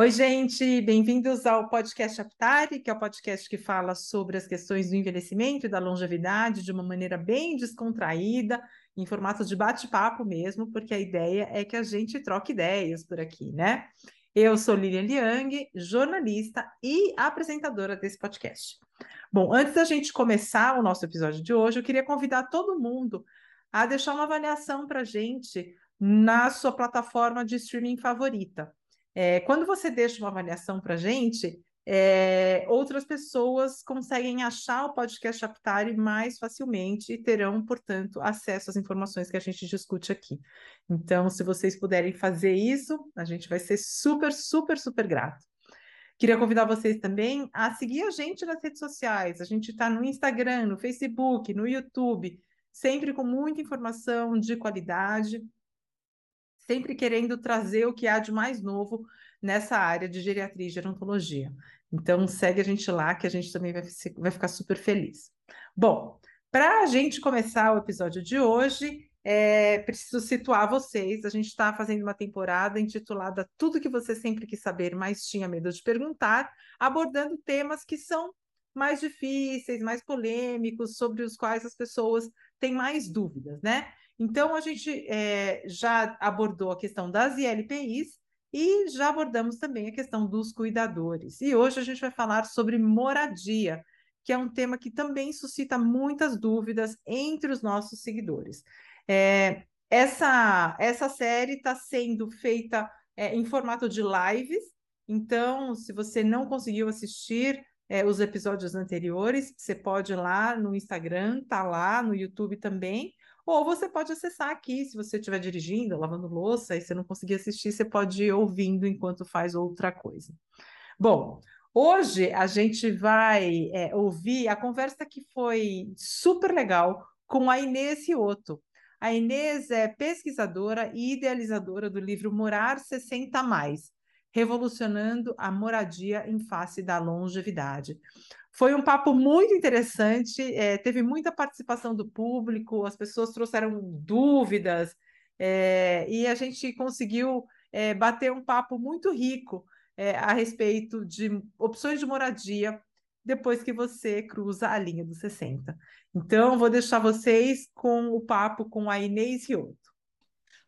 Oi, gente, bem-vindos ao podcast Aptari, que é o podcast que fala sobre as questões do envelhecimento e da longevidade de uma maneira bem descontraída, em formato de bate-papo mesmo, porque a ideia é que a gente troque ideias por aqui, né? Eu sou Lilian Liang, jornalista e apresentadora desse podcast. Bom, antes da gente começar o nosso episódio de hoje, eu queria convidar todo mundo a deixar uma avaliação para a gente na sua plataforma de streaming favorita. É, quando você deixa uma avaliação para a gente, é, outras pessoas conseguem achar o podcast Aptari mais facilmente e terão, portanto, acesso às informações que a gente discute aqui. Então, se vocês puderem fazer isso, a gente vai ser super, super, super grato. Queria convidar vocês também a seguir a gente nas redes sociais. A gente está no Instagram, no Facebook, no YouTube, sempre com muita informação de qualidade sempre querendo trazer o que há de mais novo nessa área de geriatria e gerontologia. Então, segue a gente lá, que a gente também vai, vai ficar super feliz. Bom, para a gente começar o episódio de hoje, é, preciso situar vocês. A gente está fazendo uma temporada intitulada Tudo que você sempre quis saber, mas tinha medo de perguntar, abordando temas que são mais difíceis, mais polêmicos, sobre os quais as pessoas têm mais dúvidas, né? Então, a gente é, já abordou a questão das ILPIs e já abordamos também a questão dos cuidadores. E hoje a gente vai falar sobre moradia, que é um tema que também suscita muitas dúvidas entre os nossos seguidores. É, essa, essa série está sendo feita é, em formato de lives, então, se você não conseguiu assistir é, os episódios anteriores, você pode ir lá no Instagram, tá lá no YouTube também, ou você pode acessar aqui, se você estiver dirigindo, lavando louça, e você não conseguir assistir, você pode ir ouvindo enquanto faz outra coisa. Bom, hoje a gente vai é, ouvir a conversa que foi super legal com a Inês Rioto. A Inês é pesquisadora e idealizadora do livro Morar 60 Mais, revolucionando a moradia em face da longevidade. Foi um papo muito interessante, é, teve muita participação do público, as pessoas trouxeram dúvidas, é, e a gente conseguiu é, bater um papo muito rico é, a respeito de opções de moradia depois que você cruza a linha dos 60. Então, vou deixar vocês com o papo com a Inês Rioto.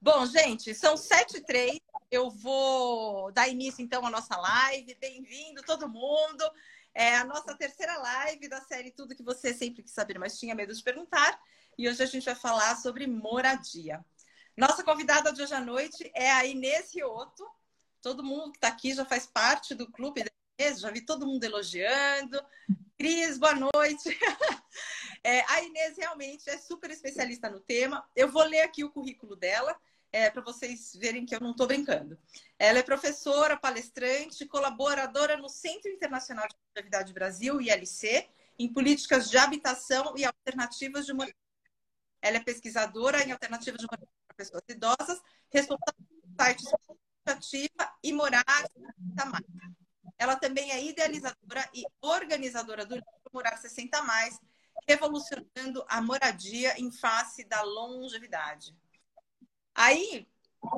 Bom, gente, são sete e três. Eu vou dar início, então, à nossa live. Bem-vindo, todo mundo. É a nossa terceira live da série Tudo que você sempre quis saber, mas tinha medo de perguntar. E hoje a gente vai falar sobre moradia. Nossa convidada de hoje à noite é a Inês Rioto. Todo mundo que está aqui já faz parte do clube da Inês, já vi todo mundo elogiando. Cris, boa noite. É, a Inês realmente é super especialista no tema. Eu vou ler aqui o currículo dela é, para vocês verem que eu não estou brincando. Ela é professora, palestrante, colaboradora no Centro Internacional de Longevidade Brasil, ILC, em políticas de habitação e alternativas de moradia. Ela é pesquisadora em alternativas de moradia para pessoas idosas, responsável por sites Ativa e Morar Mais. Ela também é idealizadora e organizadora do livro Morar 60 Mais, revolucionando a moradia em face da longevidade. Aí,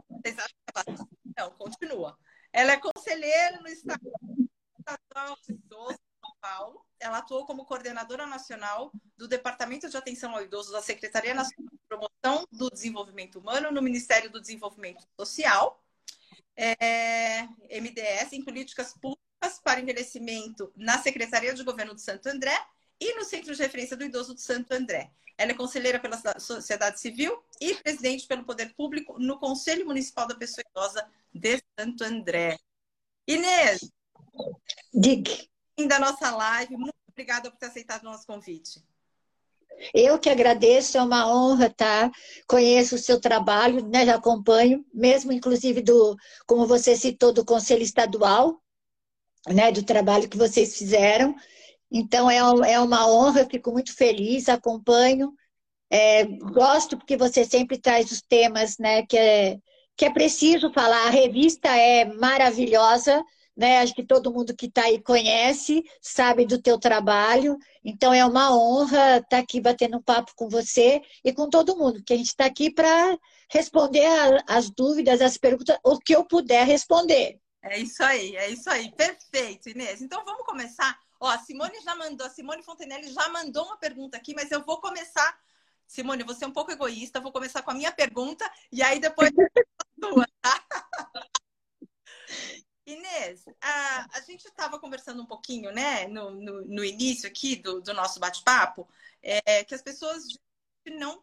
vocês acham que ela... Não, continua. Ela é conselheira no Estado Estadual de Idoso São Paulo. Ela atuou como coordenadora nacional do Departamento de Atenção ao Idoso da Secretaria Nacional de Promoção do Desenvolvimento Humano no Ministério do Desenvolvimento Social, é, MDS, em políticas públicas para envelhecimento na Secretaria de Governo do Santo André e no Centro de Referência do Idoso do Santo André. Ela é conselheira pela sociedade civil e presidente pelo poder público no Conselho Municipal da Pessoa Idosa de Santo André. Inês, Diga. da nossa live, muito obrigada por ter aceitado o nosso convite. Eu que agradeço, é uma honra, tá? Conheço o seu trabalho, né? Já acompanho, mesmo inclusive do, como você citou, do Conselho Estadual, né? Do trabalho que vocês fizeram. Então é, é uma honra, fico muito feliz, acompanho. É, gosto porque você sempre traz os temas né, que, é, que é preciso falar. A revista é maravilhosa, né? Acho que todo mundo que está aí conhece, sabe do teu trabalho. Então é uma honra estar tá aqui batendo um papo com você e com todo mundo, que a gente está aqui para responder a, as dúvidas, as perguntas, o que eu puder responder. É isso aí, é isso aí. Perfeito, Inês. Então vamos começar. Ó, Simone já mandou, Simone Fontenelle já mandou uma pergunta aqui, mas eu vou começar. Simone, você é um pouco egoísta, vou começar com a minha pergunta e aí depois a sua, tá? Inês, a, a gente estava conversando um pouquinho, né, no, no, no início aqui do, do nosso bate-papo, é, que as pessoas não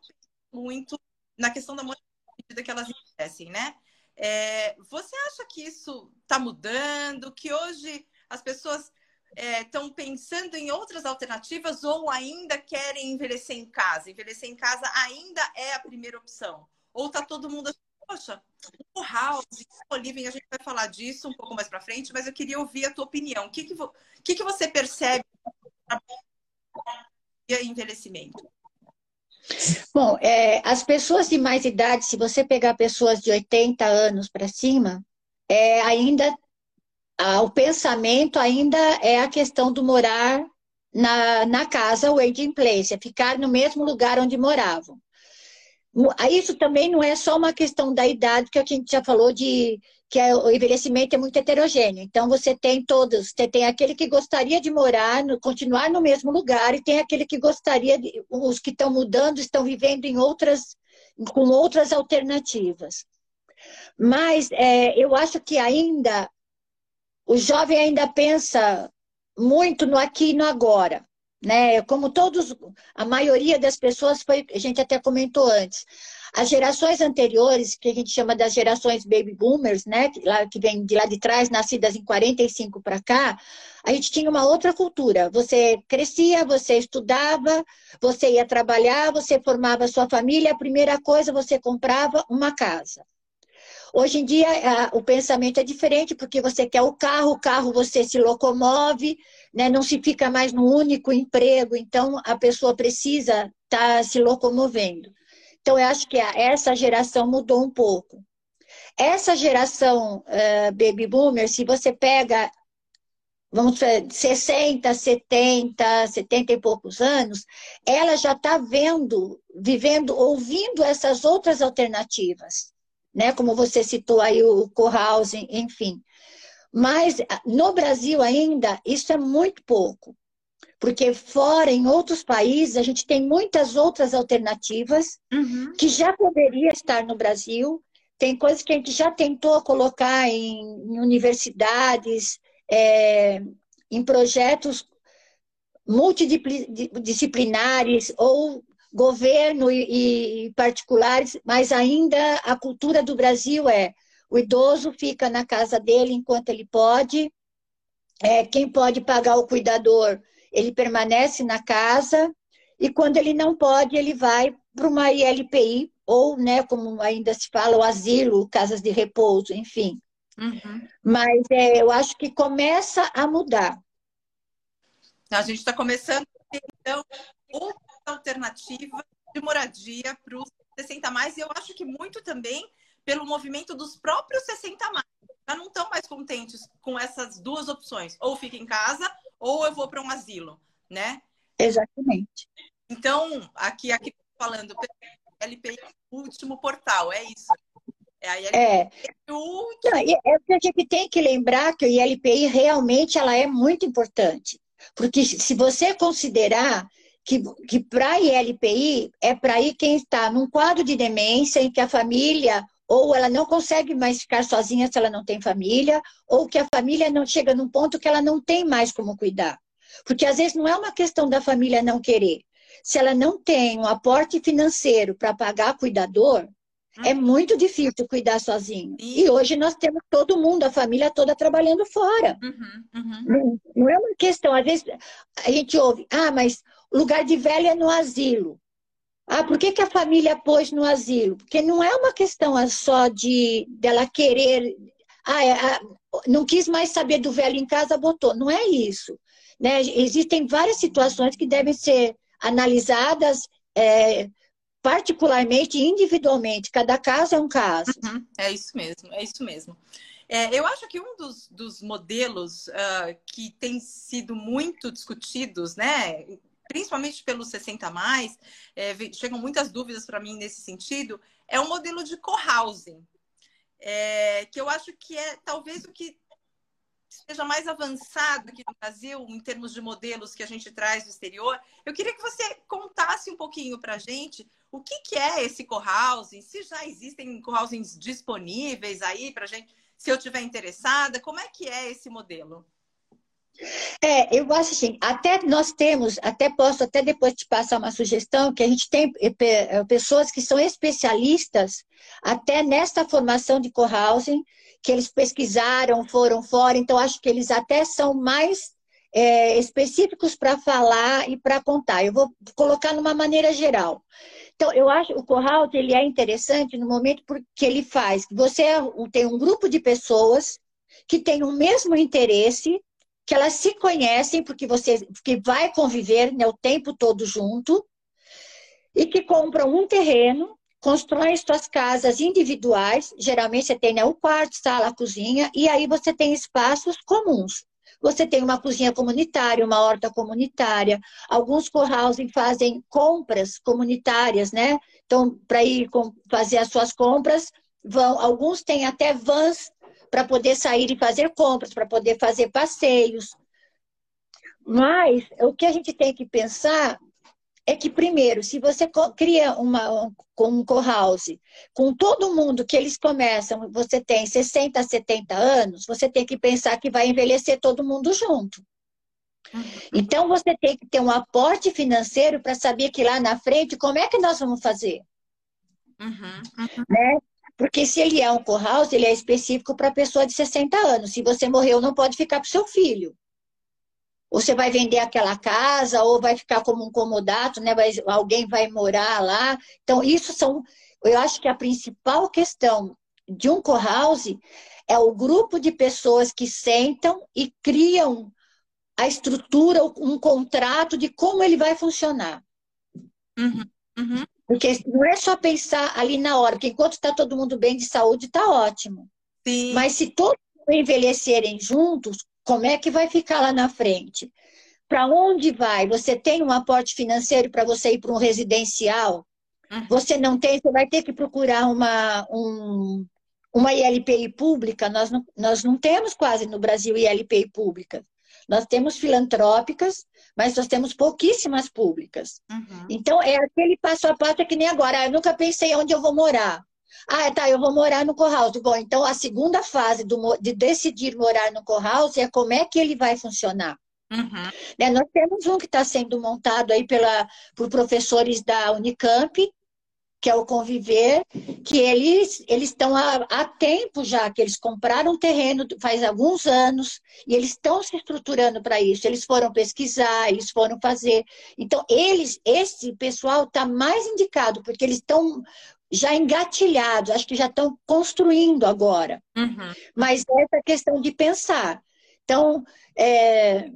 muito na questão da medida que elas envelhecem, né? É, você acha que isso está mudando? Que hoje as pessoas estão é, pensando em outras alternativas ou ainda querem envelhecer em casa? Envelhecer em casa ainda é a primeira opção? Ou está todo mundo assim, poxa, o House, o Living, a gente vai falar disso um pouco mais para frente, mas eu queria ouvir a tua opinião. O que, que, que, que você percebe envelhecimento? Bom, é, as pessoas de mais idade, se você pegar pessoas de 80 anos para cima, é, ainda o pensamento ainda é a questão do morar na, na casa, o aging place, é ficar no mesmo lugar onde moravam. Isso também não é só uma questão da idade, que a gente já falou de que é, o envelhecimento é muito heterogêneo. Então, você tem todos, você tem aquele que gostaria de morar, continuar no mesmo lugar, e tem aquele que gostaria, de, os que estão mudando, estão vivendo em outras, com outras alternativas. Mas é, eu acho que ainda, o jovem ainda pensa muito no aqui e no agora né? Como todos, a maioria das pessoas foi, a gente até comentou antes. As gerações anteriores, que a gente chama das gerações baby boomers, né, que, lá, que vem de lá de trás, nascidas em 45 para cá, a gente tinha uma outra cultura. Você crescia, você estudava, você ia trabalhar, você formava sua família, a primeira coisa você comprava uma casa. Hoje em dia, a, o pensamento é diferente, porque você quer o carro, o carro você se locomove, né? não se fica mais no único emprego, então a pessoa precisa estar tá se locomovendo. Então, eu acho que essa geração mudou um pouco. Essa geração uh, baby boomer, se você pega, vamos dizer, 60, 70, 70 e poucos anos, ela já está vendo, vivendo, ouvindo essas outras alternativas, né? Como você citou aí o co-housing, enfim. Mas no Brasil ainda isso é muito pouco, porque fora, em outros países, a gente tem muitas outras alternativas uhum. que já poderia estar no Brasil. Tem coisas que a gente já tentou colocar em, em universidades, é, em projetos multidisciplinares ou governo e, e particulares, mas ainda a cultura do Brasil é o idoso fica na casa dele enquanto ele pode. É, quem pode pagar o cuidador, ele permanece na casa. E quando ele não pode, ele vai para uma ILPI, ou, né, como ainda se fala, o asilo, casas de repouso, enfim. Uhum. Mas é, eu acho que começa a mudar. A gente está começando, então, outra alternativa de moradia para os 60 mais, e eu acho que muito também pelo movimento dos próprios 60 mais. Já não estão mais contentes com essas duas opções. Ou fica em casa, ou eu vou para um asilo, né? Exatamente. Então, aqui, aqui falando, LPI é o último portal, é isso. É, a ILPI é. é o. Não, é que a gente tem que lembrar que o ILPI realmente ela é muito importante. Porque se você considerar que, que para a ILPI é para ir quem está num quadro de demência em que a família ou ela não consegue mais ficar sozinha se ela não tem família, ou que a família não chega num ponto que ela não tem mais como cuidar. Porque às vezes não é uma questão da família não querer. Se ela não tem um aporte financeiro para pagar cuidador, hum. é muito difícil cuidar sozinho. E... e hoje nós temos todo mundo, a família toda trabalhando fora. Uhum, uhum. Não, não é uma questão, às vezes a gente ouve, ah, mas lugar de velho é no asilo. Ah, por que, que a família pôs no asilo? Porque não é uma questão só de dela querer. Ah, é, ah, não quis mais saber do velho em casa, botou. Não é isso. Né? Existem várias situações que devem ser analisadas é, particularmente, individualmente. Cada caso é um caso. Uhum, é isso mesmo, é isso mesmo. É, eu acho que um dos, dos modelos uh, que tem sido muito discutidos, né, principalmente pelos 60 mais, é, chegam muitas dúvidas para mim nesse sentido, é o modelo de co-housing. É, que eu acho que é talvez o que esteja mais avançado aqui no Brasil, em termos de modelos que a gente traz do exterior. Eu queria que você contasse um pouquinho para a gente o que, que é esse co-housing, se já existem co-housings disponíveis aí para gente, se eu tiver interessada, como é que é esse modelo? É, eu acho assim, até nós temos, até posso até depois te passar uma sugestão, que a gente tem eh, eh, pessoas que são especialistas até nesta formação de co-housing, que eles pesquisaram, foram fora, então acho que eles até são mais é, específicos para falar e para contar. Eu vou colocar numa maneira geral. Então, eu acho o co-housing ele é interessante no momento porque ele faz. Você tem um grupo de pessoas que tem o mesmo interesse que elas se conhecem, porque você que vai conviver né, o tempo todo junto, e que compram um terreno, constroem suas casas individuais, geralmente você tem né, o quarto, sala, cozinha, e aí você tem espaços comuns. Você tem uma cozinha comunitária, uma horta comunitária. Alguns co-housing fazem compras comunitárias, né? Então, para ir fazer as suas compras, vão. Alguns têm até vans para poder sair e fazer compras, para poder fazer passeios. Mas o que a gente tem que pensar é que, primeiro, se você cria uma, um co-house com todo mundo que eles começam, você tem 60, 70 anos, você tem que pensar que vai envelhecer todo mundo junto. Uhum. Então, você tem que ter um aporte financeiro para saber que lá na frente, como é que nós vamos fazer? Uhum, uhum. Né? Porque se ele é um co-house, ele é específico para pessoa de 60 anos. Se você morreu, não pode ficar para seu filho. Ou você vai vender aquela casa, ou vai ficar como um comodato, né? alguém vai morar lá. Então, isso são. Eu acho que a principal questão de um co-house é o grupo de pessoas que sentam e criam a estrutura, um contrato de como ele vai funcionar. Uhum, uhum. Porque não é só pensar ali na hora, porque enquanto está todo mundo bem de saúde, está ótimo. Sim. Mas se todos envelhecerem juntos, como é que vai ficar lá na frente? Para onde vai? Você tem um aporte financeiro para você ir para um residencial? Uhum. Você não tem, você vai ter que procurar uma, um, uma ILPI pública. Nós não, nós não temos quase no Brasil ILPI pública. Nós temos filantrópicas, mas nós temos pouquíssimas públicas. Uhum. Então, é aquele passo a passo é que nem agora. Ah, eu nunca pensei onde eu vou morar. Ah, tá, eu vou morar no co-house. Bom, então a segunda fase do, de decidir morar no co-house é como é que ele vai funcionar. Uhum. Né, nós temos um que está sendo montado aí pela, por professores da Unicamp, que é o Conviver, que eles eles estão há, há tempo já, que eles compraram terreno faz alguns anos, e eles estão se estruturando para isso. Eles foram pesquisar, eles foram fazer. Então, eles, esse pessoal está mais indicado, porque eles estão já engatilhados, acho que já estão construindo agora. Uhum. Mas essa questão de pensar. Então, é,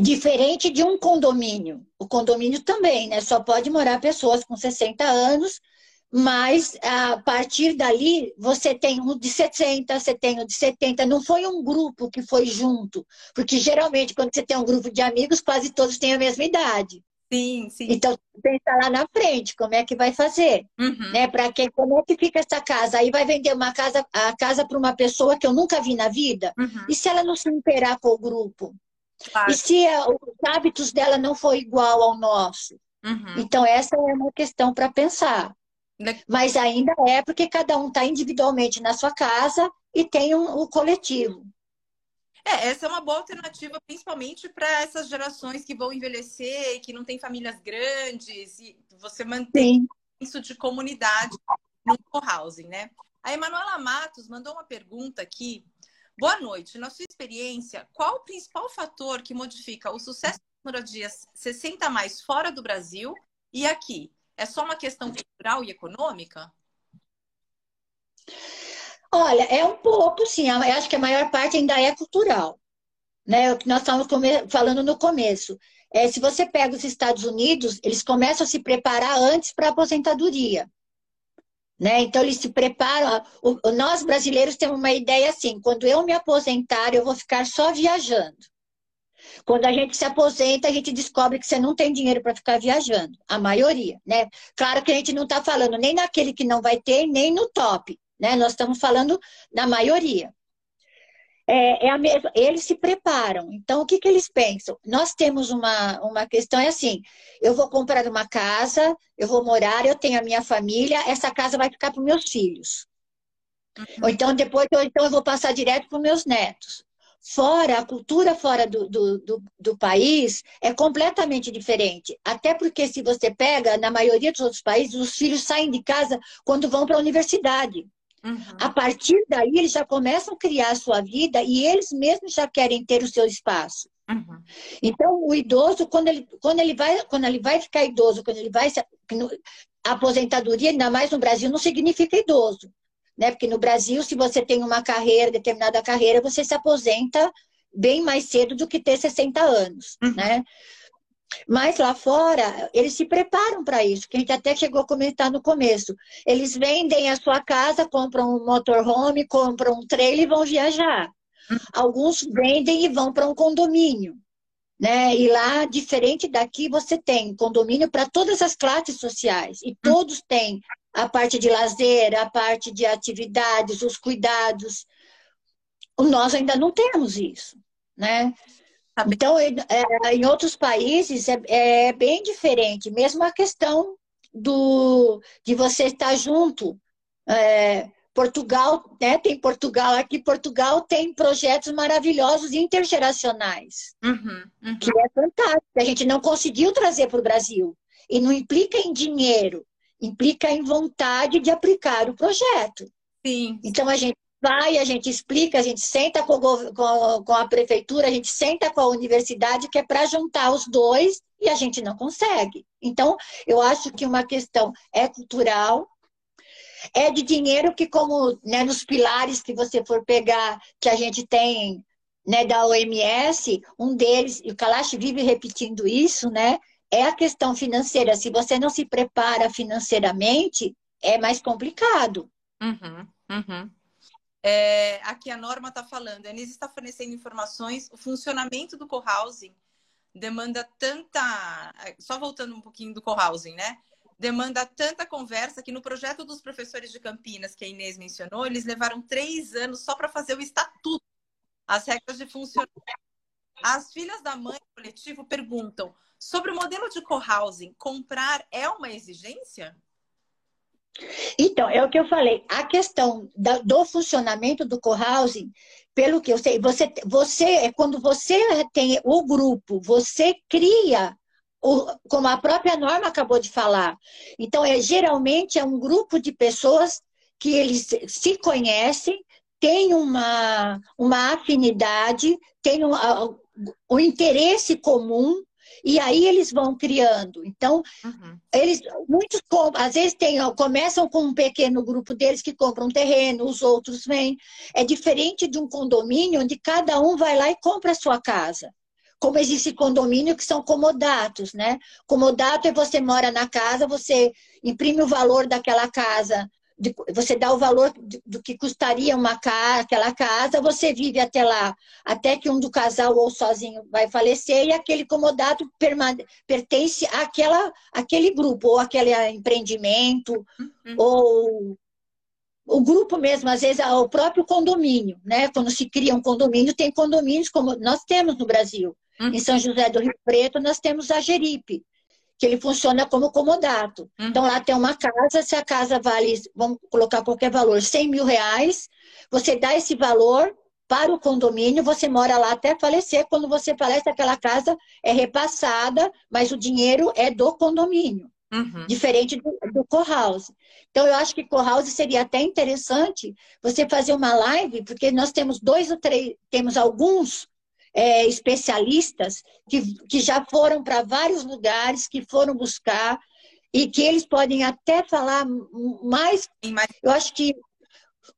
Diferente de um condomínio. O condomínio também, né? Só pode morar pessoas com 60 anos, mas a partir dali você tem um de 60, você tem um de 70. Não foi um grupo que foi junto, porque geralmente quando você tem um grupo de amigos, quase todos têm a mesma idade. Sim, sim. Então, pensa lá na frente, como é que vai fazer? Uhum. Né? Para quem, como é que fica essa casa? Aí vai vender uma casa, a casa para uma pessoa que eu nunca vi na vida? Uhum. E se ela não se interar com o grupo? Claro. E se os hábitos dela não for igual ao nosso? Uhum. Então, essa é uma questão para pensar. Mas ainda é porque cada um está individualmente na sua casa e tem um, o coletivo. É, essa é uma boa alternativa, principalmente para essas gerações que vão envelhecer e que não têm famílias grandes, e você mantém Sim. isso de comunidade no co-housing, né? A Emanuela Matos mandou uma pergunta aqui Boa noite. Na sua experiência, qual o principal fator que modifica o sucesso das moradias 60 mais fora do Brasil e aqui? É só uma questão cultural e econômica? Olha, é um pouco, sim. Eu acho que a maior parte ainda é cultural. Né? O que nós estávamos falando no começo. É, se você pega os Estados Unidos, eles começam a se preparar antes para a aposentadoria. Né? Então, eles se preparam. nós brasileiros temos uma ideia assim: quando eu me aposentar, eu vou ficar só viajando. Quando a gente se aposenta, a gente descobre que você não tem dinheiro para ficar viajando, a maioria, né? Claro que a gente não está falando nem naquele que não vai ter, nem no top, né? Nós estamos falando na maioria. É, é a mesma. Eles se preparam. Então, o que, que eles pensam? Nós temos uma, uma questão, é assim: eu vou comprar uma casa, eu vou morar, eu tenho a minha família, essa casa vai ficar para os meus filhos. Uhum. Ou então, depois, ou então eu vou passar direto para os meus netos. Fora, a cultura fora do, do, do, do, país é completamente diferente. Até porque, se você pega, na maioria dos outros países, os filhos saem de casa quando vão para a universidade. Uhum. A partir daí, eles já começam a criar a sua vida e eles mesmos já querem ter o seu espaço. Uhum. Então, o idoso, quando ele, quando, ele vai, quando ele vai ficar idoso, quando ele vai. A aposentadoria, ainda mais no Brasil, não significa idoso. Né? Porque no Brasil, se você tem uma carreira, determinada carreira, você se aposenta bem mais cedo do que ter 60 anos. Uhum. Né? Mas lá fora, eles se preparam para isso, que a gente até chegou a comentar no começo. Eles vendem a sua casa, compram um motorhome, compram um trailer e vão viajar. Alguns vendem e vão para um condomínio. Né? E lá, diferente daqui, você tem condomínio para todas as classes sociais. E todos têm a parte de lazer, a parte de atividades, os cuidados. Nós ainda não temos isso. Né? Então, é, em outros países é, é, bem diferente, mesmo a questão do, de você estar junto. É, Portugal, né, tem Portugal aqui, Portugal tem projetos maravilhosos intergeracionais, uhum, uhum. que é fantástico. A gente não conseguiu trazer para o Brasil. E não implica em dinheiro, implica em vontade de aplicar o projeto. Sim. Então a gente vai, a gente explica, a gente senta com, com, com a prefeitura, a gente senta com a universidade, que é para juntar os dois e a gente não consegue. Então, eu acho que uma questão é cultural, é de dinheiro que, como né, nos pilares que você for pegar, que a gente tem né, da OMS, um deles, e o Kalash vive repetindo isso, né? É a questão financeira. Se você não se prepara financeiramente, é mais complicado. Uhum, uhum. É, aqui a Norma está falando, a Anise está fornecendo informações, o funcionamento do co-housing demanda tanta. Só voltando um pouquinho do co-housing, né? Demanda tanta conversa que no projeto dos professores de Campinas, que a Inês mencionou, eles levaram três anos só para fazer o estatuto, as regras de funcionamento. As filhas da mãe coletivo perguntam sobre o modelo de co-housing, comprar é uma exigência? Então, é o que eu falei. A questão da, do funcionamento do co-housing, pelo que eu sei, você, você é quando você tem o grupo, você cria, o, como a própria Norma acabou de falar. Então, é, geralmente é um grupo de pessoas que eles se conhecem, têm uma, uma afinidade, têm um, um interesse comum e aí eles vão criando. Então, uhum. eles muitos às vezes tem, começam com um pequeno grupo deles que compram um terreno, os outros vêm. É diferente de um condomínio onde cada um vai lá e compra a sua casa. Como existe condomínio que são comodatos, né? Comodato é você mora na casa, você imprime o valor daquela casa de, você dá o valor do que custaria uma casa, aquela casa, você vive até lá, até que um do casal ou sozinho vai falecer e aquele comodato permane, pertence àquela, àquele grupo, ou aquele empreendimento, uhum. ou o grupo mesmo, às vezes, o próprio condomínio, né? Quando se cria um condomínio, tem condomínios como nós temos no Brasil. Uhum. Em São José do Rio Preto, nós temos a Geripe que ele funciona como comodato. Uhum. Então, lá tem uma casa, se a casa vale, vamos colocar qualquer valor, 100 mil reais, você dá esse valor para o condomínio, você mora lá até falecer. Quando você falece, aquela casa é repassada, mas o dinheiro é do condomínio. Uhum. Diferente do, do co-house. Então, eu acho que co-house seria até interessante você fazer uma live, porque nós temos dois ou três, temos alguns é, especialistas que, que já foram para vários lugares, que foram buscar e que eles podem até falar mais. Eu acho que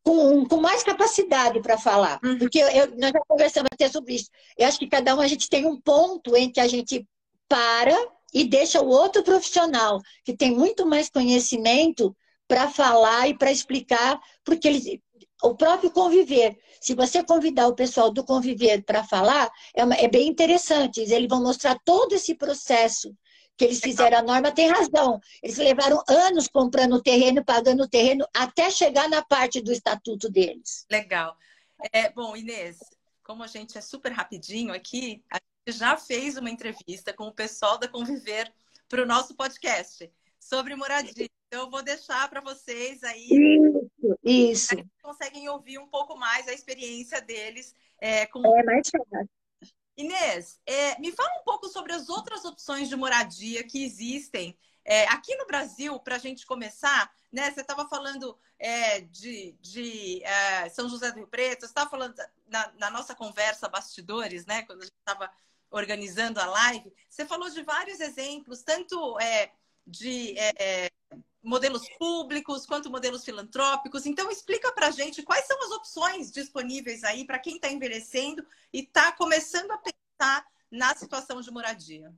com, com mais capacidade para falar. Uhum. Porque eu, nós já conversamos até sobre isso. Eu acho que cada um a gente tem um ponto em que a gente para e deixa o outro profissional, que tem muito mais conhecimento, para falar e para explicar, porque eles, o próprio conviver. Se você convidar o pessoal do conviver para falar, é, uma, é, bem interessante. Eles vão mostrar todo esse processo que eles fizeram. A norma tem razão. Eles levaram anos comprando o terreno, pagando o terreno, até chegar na parte do estatuto deles. Legal. É, bom, Inês, como a gente é super rapidinho aqui, a gente já fez uma entrevista com o pessoal da Conviver para o nosso podcast sobre moradia. Então, eu vou deixar para vocês aí. Isso, isso. Conseguem ouvir um pouco mais a experiência deles. É, com... é mais fácil. Inês, é, me fala um pouco sobre as outras opções de moradia que existem é, aqui no Brasil, para a gente começar, né? Você estava falando é, de, de é, São José do Rio Preto, você estava falando na, na, nossa conversa bastidores, né? Quando a gente estava organizando a live, você falou de vários exemplos, tanto é, de é, modelos públicos quanto modelos filantrópicos. Então, explica para a gente quais são as opções disponíveis aí para quem está envelhecendo e está começando a pensar na situação de moradia.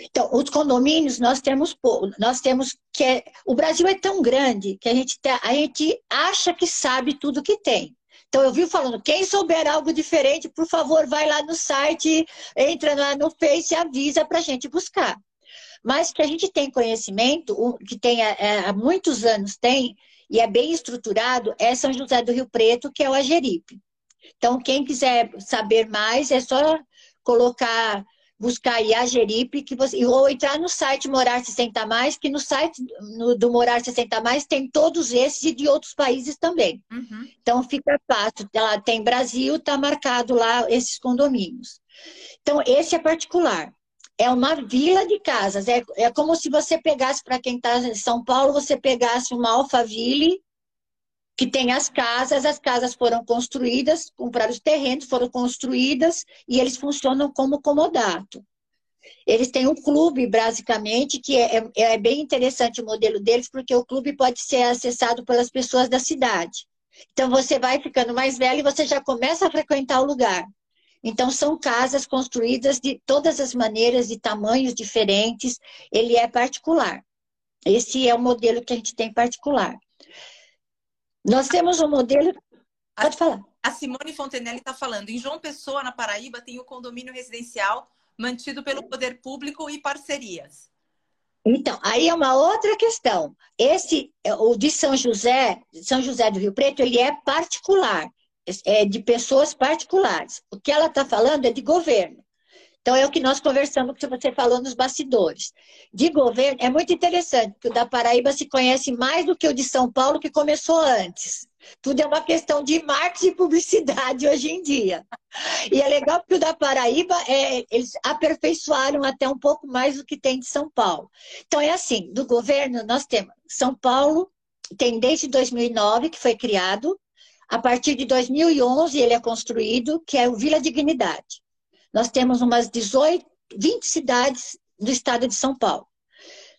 Então, os condomínios nós temos nós temos que é, o Brasil é tão grande que a gente tá, a gente acha que sabe tudo que tem. Então eu vi falando, quem souber algo diferente, por favor, vai lá no site, entra lá no Face e avisa para a gente buscar. Mas que a gente tem conhecimento, que tem há muitos anos tem, e é bem estruturado, é São José do Rio Preto, que é o Ageripe. Então, quem quiser saber mais, é só colocar, buscar aí a Ageripe, que você, ou entrar no site Morar 60 Mais, que no site do Morar 60 Mais tem todos esses e de outros países também. Uhum. Então, fica fácil. Lá tem Brasil, está marcado lá esses condomínios. Então, esse é particular é uma vila de casas. É, é como se você pegasse, para quem está em São Paulo, você pegasse uma Alphaville, que tem as casas, as casas foram construídas, compraram os terrenos, foram construídas, e eles funcionam como comodato. Eles têm um clube, basicamente, que é, é, é bem interessante o modelo deles, porque o clube pode ser acessado pelas pessoas da cidade. Então, você vai ficando mais velho e você já começa a frequentar o lugar. Então, são casas construídas de todas as maneiras, de tamanhos diferentes. Ele é particular. Esse é o modelo que a gente tem particular. Nós temos um modelo. Pode falar. A Simone Fontenelle está falando. Em João Pessoa, na Paraíba, tem o condomínio residencial mantido pelo poder público e parcerias. Então, aí é uma outra questão. Esse, o de São José, São José do Rio Preto, ele é particular é de pessoas particulares. O que ela está falando é de governo. Então, é o que nós conversamos, que você falou nos bastidores. De governo, é muito interessante, porque o da Paraíba se conhece mais do que o de São Paulo, que começou antes. Tudo é uma questão de marketing e publicidade hoje em dia. E é legal porque o da Paraíba, é, eles aperfeiçoaram até um pouco mais do que tem de São Paulo. Então, é assim, do governo, nós temos São Paulo, tem desde 2009 que foi criado, a partir de 2011, ele é construído, que é o Vila Dignidade. Nós temos umas 18, 20 cidades do estado de São Paulo.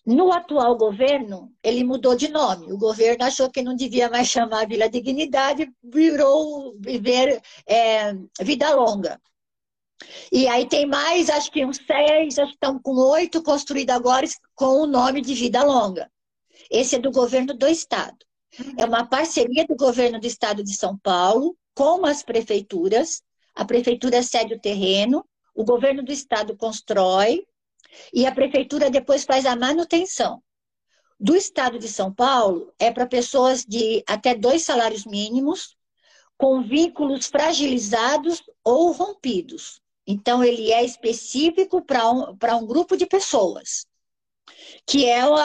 No atual governo, ele mudou de nome. O governo achou que não devia mais chamar Vila Dignidade, virou Viver é, Vida Longa. E aí tem mais, acho que uns seis, acho que estão com oito construídos agora com o nome de Vida Longa. Esse é do governo do estado. É uma parceria do governo do estado de São Paulo com as prefeituras. A prefeitura cede o terreno, o governo do estado constrói e a prefeitura depois faz a manutenção. Do estado de São Paulo é para pessoas de até dois salários mínimos, com vínculos fragilizados ou rompidos. Então, ele é específico para um, um grupo de pessoas que é o,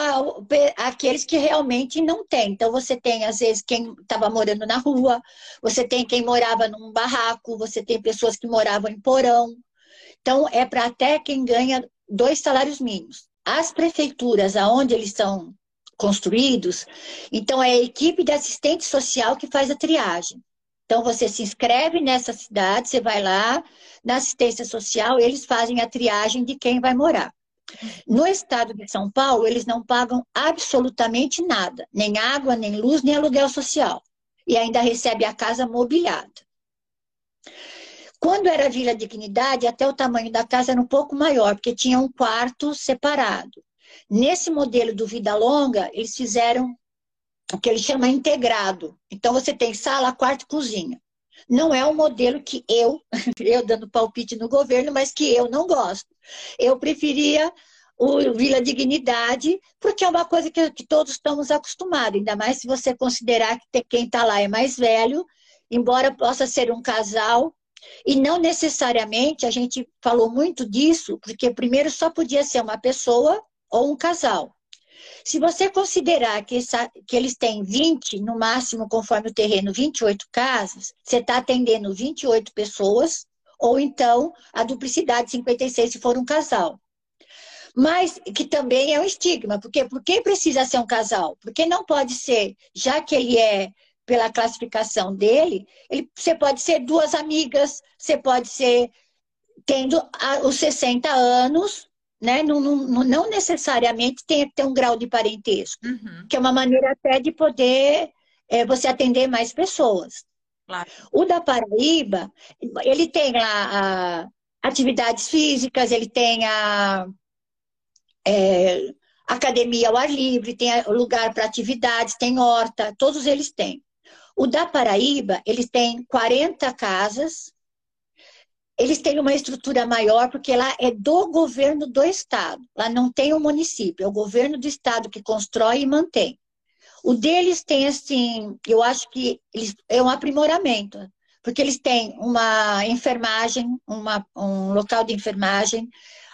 aqueles que realmente não têm. Então, você tem, às vezes, quem estava morando na rua, você tem quem morava num barraco, você tem pessoas que moravam em porão. Então, é para até quem ganha dois salários mínimos. As prefeituras, aonde eles são construídos, então é a equipe de assistente social que faz a triagem. Então, você se inscreve nessa cidade, você vai lá na assistência social, eles fazem a triagem de quem vai morar. No estado de São Paulo, eles não pagam absolutamente nada, nem água, nem luz, nem aluguel social. E ainda recebe a casa mobiliada. Quando era Vila Dignidade, até o tamanho da casa era um pouco maior, porque tinha um quarto separado. Nesse modelo do Vida Longa, eles fizeram o que ele chama integrado. Então, você tem sala, quarto e cozinha. Não é um modelo que eu, eu dando palpite no governo, mas que eu não gosto. Eu preferia o Vila Dignidade, porque é uma coisa que, que todos estamos acostumados, ainda mais se você considerar que quem está lá é mais velho, embora possa ser um casal, E não necessariamente a gente falou muito disso, porque primeiro só podia ser uma pessoa ou um casal. Se você considerar que, essa, que eles têm 20, no máximo, conforme o terreno, 28 casas, você está atendendo 28 pessoas, ou então a duplicidade 56 se for um casal. Mas que também é um estigma, porque por que precisa ser um casal? Porque não pode ser, já que ele é pela classificação dele, ele, você pode ser duas amigas, você pode ser tendo os 60 anos, né? Não, não, não necessariamente tem que ter um grau de parentesco, uhum. que é uma maneira até de poder é, você atender mais pessoas. Claro. O da Paraíba, ele tem lá a, atividades físicas, ele tem a é, academia ao ar livre, tem lugar para atividades, tem horta, todos eles têm. O da Paraíba, eles têm 40 casas, eles têm uma estrutura maior porque lá é do governo do estado. Lá não tem o um município, é o governo do estado que constrói e mantém. O deles tem assim, eu acho que eles, é um aprimoramento, porque eles têm uma enfermagem, uma, um local de enfermagem.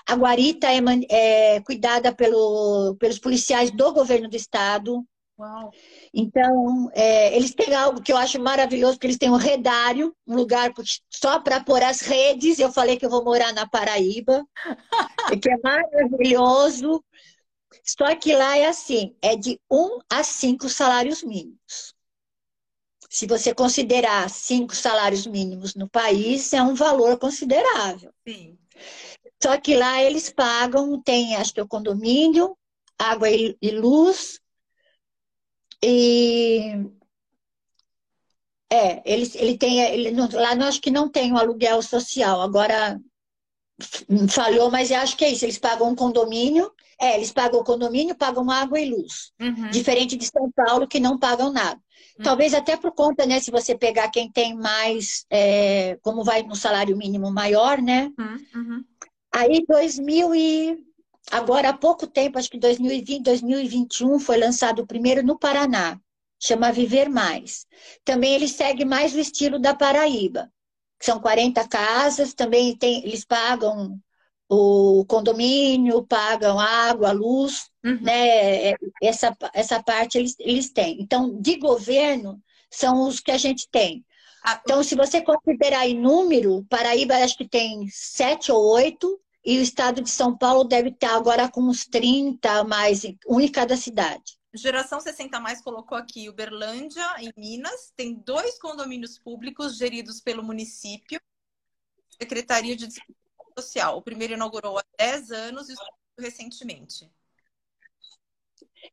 A guarita é, é cuidada pelo, pelos policiais do governo do estado. Uau. Então, é, eles têm algo que eu acho maravilhoso, porque eles têm um redário, um lugar só para pôr as redes. Eu falei que eu vou morar na Paraíba, que é maravilhoso. Só que lá é assim, é de um a cinco salários mínimos. Se você considerar cinco salários mínimos no país, é um valor considerável. Sim. Só que lá eles pagam, tem acho que é o condomínio, água e luz, e é, ele, ele tem, ele, lá não acho que não tem o um aluguel social, agora falhou, mas eu acho que é isso, eles pagam um condomínio, é, eles pagam o condomínio, pagam água e luz, uhum. diferente de São Paulo que não pagam nada. Uhum. Talvez até por conta, né, se você pegar quem tem mais, é, como vai no salário mínimo maior, né? Uhum. uhum. Aí 2000 e Agora, há pouco tempo, acho que 2020, 2021, foi lançado o primeiro no Paraná, chama Viver Mais. Também ele segue mais o estilo da Paraíba. São 40 casas, também tem, eles pagam o condomínio, pagam água, luz, uhum. né? Essa, essa parte eles, eles têm. Então, de governo, são os que a gente tem. Ah, então, se você considerar em número, Paraíba acho que tem sete ou oito, e o estado de São Paulo deve estar agora com uns 30 mais, um em cada cidade. Geração 60 Mais colocou aqui Uberlândia, em Minas, tem dois condomínios públicos geridos pelo município, Secretaria de Desenvolvimento Social. O primeiro inaugurou há 10 anos e o segundo recentemente.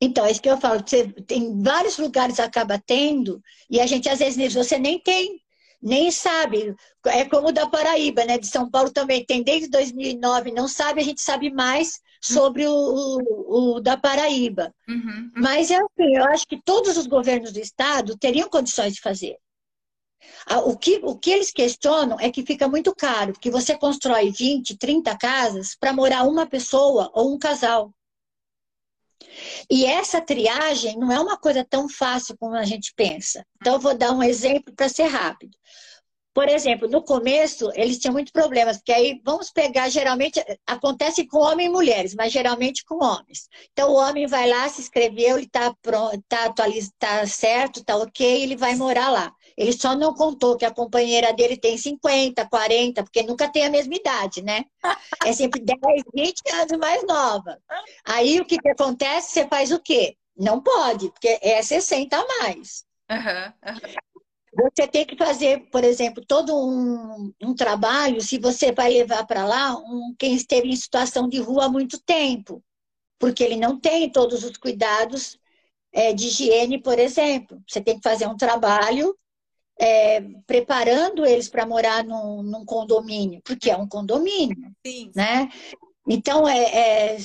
Então, é isso que eu falo, você tem vários lugares acaba tendo, e a gente às vezes você nem tem nem sabe. É como o da Paraíba, né? De São Paulo também tem desde 2009, não sabe, a gente sabe mais sobre o, o, o da Paraíba. Uhum, uhum. Mas é assim, eu acho que todos os governos do estado teriam condições de fazer. O que, o que eles questionam é que fica muito caro, porque você constrói 20, 30 casas para morar uma pessoa ou um casal. E essa triagem não é uma coisa tão fácil como a gente pensa. Então, eu vou dar um exemplo para ser rápido. Por exemplo, no começo, eles tinham muitos problemas, porque aí vamos pegar, geralmente, acontece com homens e mulheres, mas geralmente com homens. Então, o homem vai lá, se inscreveu, ele está está atualizado, está certo, está ok, ele vai morar lá. Ele só não contou que a companheira dele tem 50, 40, porque nunca tem a mesma idade, né? É sempre 10, 20 anos mais nova. Aí o que, que acontece? Você faz o quê? Não pode, porque é 60 a mais. Uhum, uhum. Você tem que fazer, por exemplo, todo um, um trabalho, se você vai levar para lá um, quem esteve em situação de rua há muito tempo, porque ele não tem todos os cuidados é, de higiene, por exemplo. Você tem que fazer um trabalho é, preparando eles para morar num, num, condomínio, porque é um condomínio, Sim. né? Então, é, é,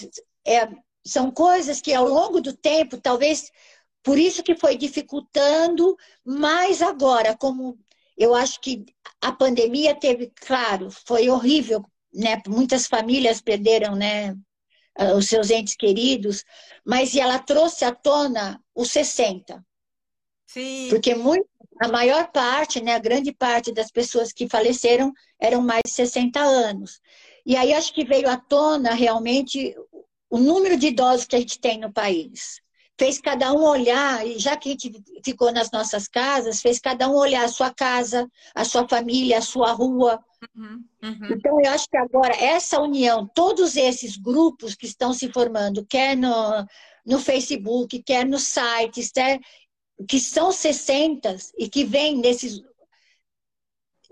é, são coisas que ao longo do tempo, talvez por isso que foi dificultando, mas agora, como eu acho que a pandemia teve, claro, foi horrível, né? Muitas famílias perderam, né? Os seus entes queridos, mas ela trouxe à tona os 60. Sim. Porque muito a maior parte, né, a grande parte das pessoas que faleceram eram mais de 60 anos. E aí acho que veio à tona realmente o número de idosos que a gente tem no país. Fez cada um olhar, e já que a gente ficou nas nossas casas, fez cada um olhar a sua casa, a sua família, a sua rua. Uhum, uhum. Então, eu acho que agora essa união, todos esses grupos que estão se formando, quer no, no Facebook, quer nos sites, quer, que são 60 e que vêm desses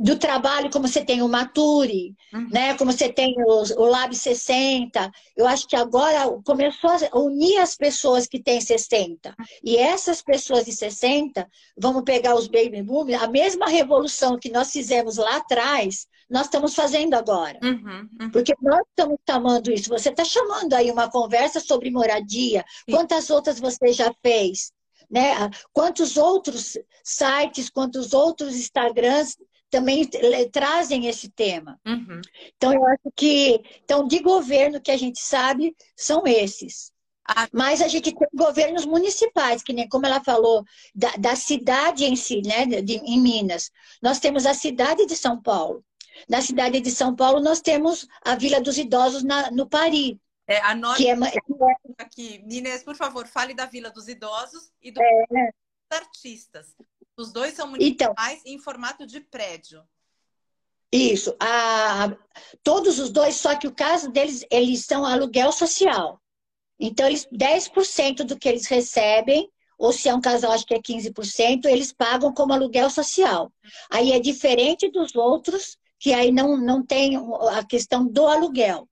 do trabalho, como você tem o Mature, uhum. né? como você tem o, o Lab 60. Eu acho que agora começou a unir as pessoas que têm 60. E essas pessoas de 60, vamos pegar os baby boomers, a mesma revolução que nós fizemos lá atrás, nós estamos fazendo agora. Uhum, uhum. Porque nós estamos chamando isso. Você está chamando aí uma conversa sobre moradia. Sim. Quantas outras você já fez? Né? Quantos outros sites, quantos outros Instagrams também trazem esse tema. Uhum. Então, eu acho que, então, de governo que a gente sabe, são esses. Ah. Mas a gente tem governos municipais, que nem como ela falou, da, da cidade em si, né, de, em Minas. Nós temos a cidade de São Paulo. Na cidade de São Paulo, nós temos a Vila dos Idosos na, no Paris. É, a que é, aqui. Inês, por favor, fale da Vila dos Idosos e do é, artistas. Os dois são municipais então, em formato de prédio. Isso. A, todos os dois, só que o caso deles, eles são aluguel social. Então, eles 10% do que eles recebem, ou se é um casal, acho que é 15%, eles pagam como aluguel social. Aí é diferente dos outros, que aí não, não tem a questão do aluguel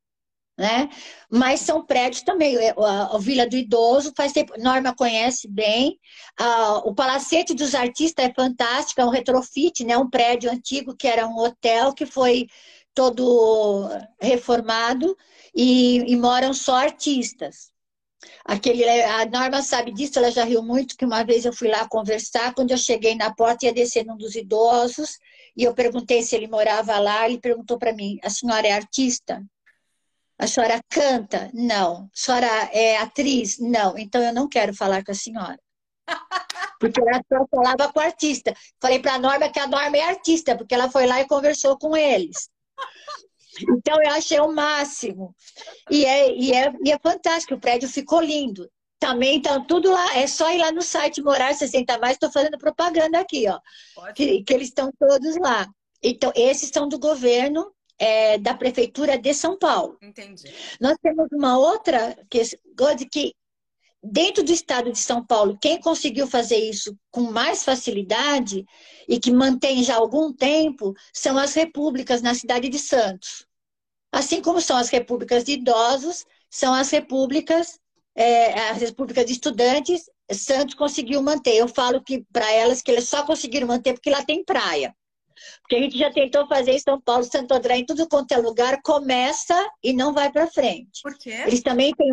né? Mas são prédios também. É, a, Vila do Idoso faz tempo, Norma conhece bem. o Palacete dos Artistas é fantástico, é um retrofit, né? Um prédio antigo que era um hotel que foi todo reformado e, e moram só artistas. Aquele, a Norma sabe disso, ela já riu muito, que uma vez eu fui lá conversar, quando eu cheguei na porta, ia descer num dos idosos, e eu perguntei se ele morava lá, ele perguntou para mim, a senhora é artista? A senhora canta? Não. A senhora é atriz? Não. Então eu não quero falar com a senhora. Porque ela só falava com o artista. Falei para a Norma que a Norma é artista, porque ela foi lá e conversou com eles. Então eu achei o máximo. E é, e é, e é fantástico, o prédio ficou lindo. Também então tudo lá, é só ir lá no site Morar 60 Mais, estou fazendo propaganda aqui, ó. Que, que, eles estão todos lá. Então, esses são do governo é, da Prefeitura de São Paulo. Entendi. Nós temos uma outra coisa que, dentro do estado de São Paulo, quem conseguiu fazer isso com mais facilidade e que mantém já algum tempo são as repúblicas na cidade de Santos. Assim como são as repúblicas de idosos, são as repúblicas, é, as repúblicas de estudantes, Santos conseguiu manter. Eu falo que para elas que eles só conseguiram manter porque lá tem praia. Porque a gente já tentou fazer em São Paulo, Santo André, em tudo quanto é lugar, começa e não vai para frente. Por quê? Eles também têm.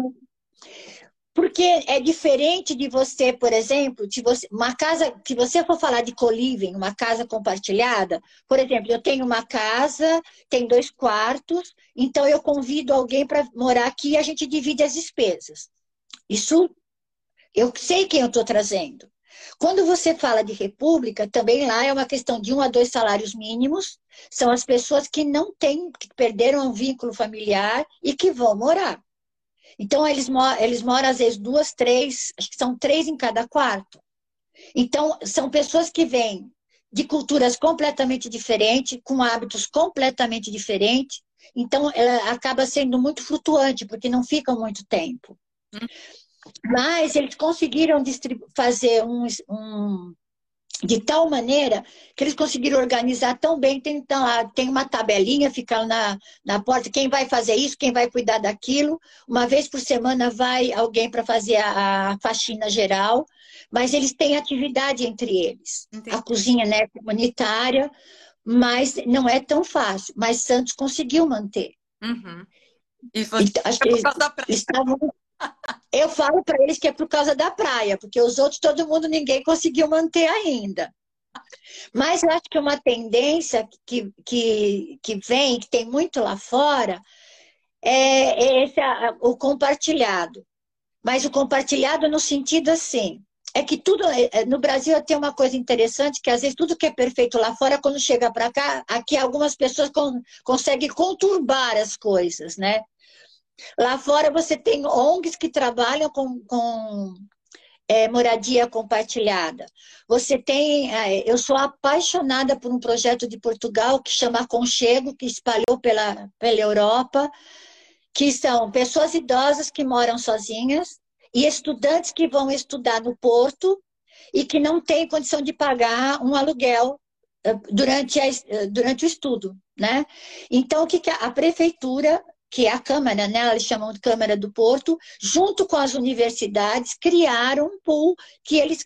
Porque é diferente de você, por exemplo, de você, uma casa que você for falar de co-living, uma casa compartilhada, por exemplo, eu tenho uma casa, tem dois quartos, então eu convido alguém para morar aqui e a gente divide as despesas. Isso eu sei quem eu estou trazendo. Quando você fala de república, também lá é uma questão de um a dois salários mínimos. São as pessoas que não têm, que perderam um vínculo familiar e que vão morar. Então, eles, eles moram, às vezes, duas, três, acho que são três em cada quarto. Então, são pessoas que vêm de culturas completamente diferentes, com hábitos completamente diferentes. Então, ela acaba sendo muito flutuante, porque não ficam muito tempo. Mas eles conseguiram fazer um, um, de tal maneira que eles conseguiram organizar tão bem. Tem, então, tem uma tabelinha ficando na, na porta, quem vai fazer isso, quem vai cuidar daquilo. Uma vez por semana vai alguém para fazer a, a, faxina geral, mas eles têm atividade entre eles. Entendi. A cozinha né, comunitária, mas não é tão fácil. Mas Santos conseguiu manter. Uhum. E foi então, acho que eles, eles estavam eu falo para eles que é por causa da praia, porque os outros, todo mundo, ninguém conseguiu manter ainda. Mas eu acho que uma tendência que, que, que vem, que tem muito lá fora, é, é esse, o compartilhado. Mas o compartilhado no sentido assim, é que tudo é, é, no Brasil tem uma coisa interessante que às vezes tudo que é perfeito lá fora quando chega para cá aqui algumas pessoas con conseguem conturbar as coisas né lá fora você tem ONGs que trabalham com, com é, moradia compartilhada você tem é, eu sou apaixonada por um projeto de Portugal que chama Aconchego que espalhou pela pela Europa que são pessoas idosas que moram sozinhas e estudantes que vão estudar no Porto e que não têm condição de pagar um aluguel eh, durante, a, eh, durante o estudo, né? Então, o que, que a prefeitura, que é a Câmara, né? Eles chamam de Câmara do Porto, junto com as universidades, criaram um pool que eles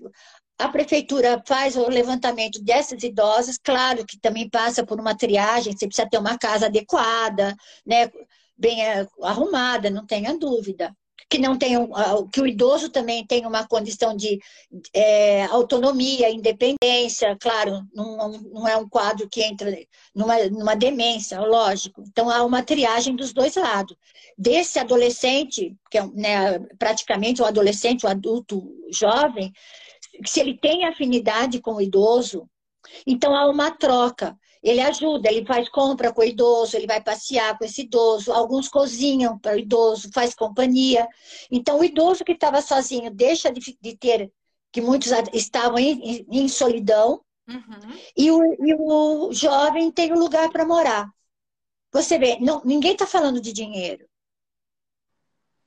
a prefeitura faz o levantamento dessas idosas, claro que também passa por uma triagem, você precisa ter uma casa adequada, né, bem eh, arrumada, não tenha dúvida que não tenham, que o idoso também tenha uma condição de é, autonomia, independência, claro, não, não, é um quadro que entra numa, numa demência, lógico. Então há uma triagem dos dois lados. Desse adolescente, que é né, praticamente o adolescente, o adulto jovem, se ele tem afinidade com o idoso, então há uma troca. Ele ajuda, ele faz compra com o idoso, ele vai passear com esse idoso, alguns cozinham para o idoso, faz companhia. Então, o idoso que estava sozinho deixa de, de, ter, que muitos estavam em, em solidão, uhum. e, o, e o jovem tem um lugar para morar. Você vê, não, ninguém está falando de dinheiro.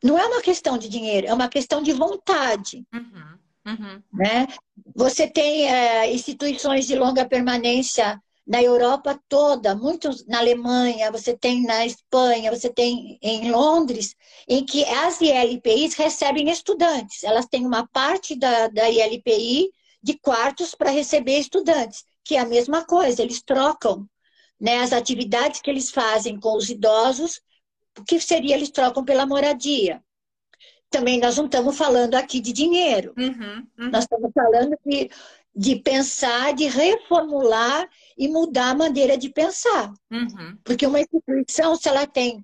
Não é uma questão de dinheiro, é uma questão de vontade. Uhum. Uhum. Né? Você tem é, instituições de longa permanência na Europa toda, muitos na Alemanha, você tem na Espanha, você tem em Londres, em que as ILPIs recebem estudantes. Elas têm uma parte da, da ILPI de quartos para receber estudantes, que é a mesma coisa, eles trocam né, as atividades que eles fazem com os idosos, o que seria eles trocam pela moradia. Também nós não estamos falando aqui de dinheiro. Uhum, uhum. Nós estamos falando de, de pensar, de reformular e mudar a maneira de pensar. Uhum. Porque uma instituição, se ela tem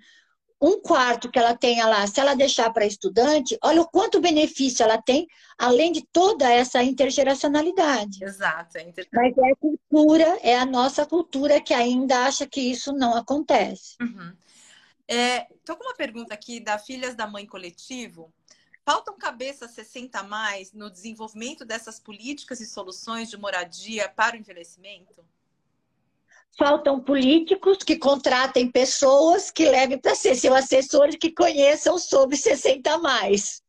um quarto que ela tenha lá, se ela deixar para estudante, olha o quanto benefício ela tem, além de toda essa intergeracionalidade. Exato. É inter... Mas é a cultura, é a nossa cultura que ainda acha que isso não acontece. Uhum. Estou é, com uma pergunta aqui da Filhas da Mãe Coletivo. Faltam cabeças 60 a mais no desenvolvimento dessas políticas e soluções de moradia para o envelhecimento? Faltam políticos que contratem pessoas que levem para ser seus assessores que conheçam sobre 60 mais.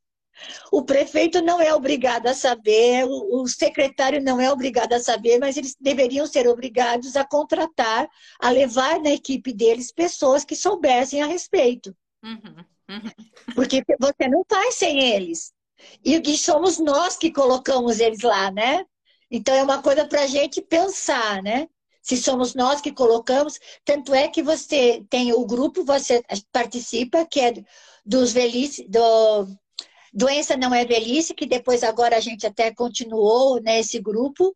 O prefeito não é obrigado a saber, o secretário não é obrigado a saber, mas eles deveriam ser obrigados a contratar, a levar na equipe deles pessoas que soubessem a respeito. Uhum, uhum. Porque você não faz sem eles. E somos nós que colocamos eles lá, né? Então é uma coisa para a gente pensar, né? se somos nós que colocamos. Tanto é que você tem o grupo, você participa, que é dos velhice, do Doença Não é Velhice, que depois agora a gente até continuou nesse né, grupo,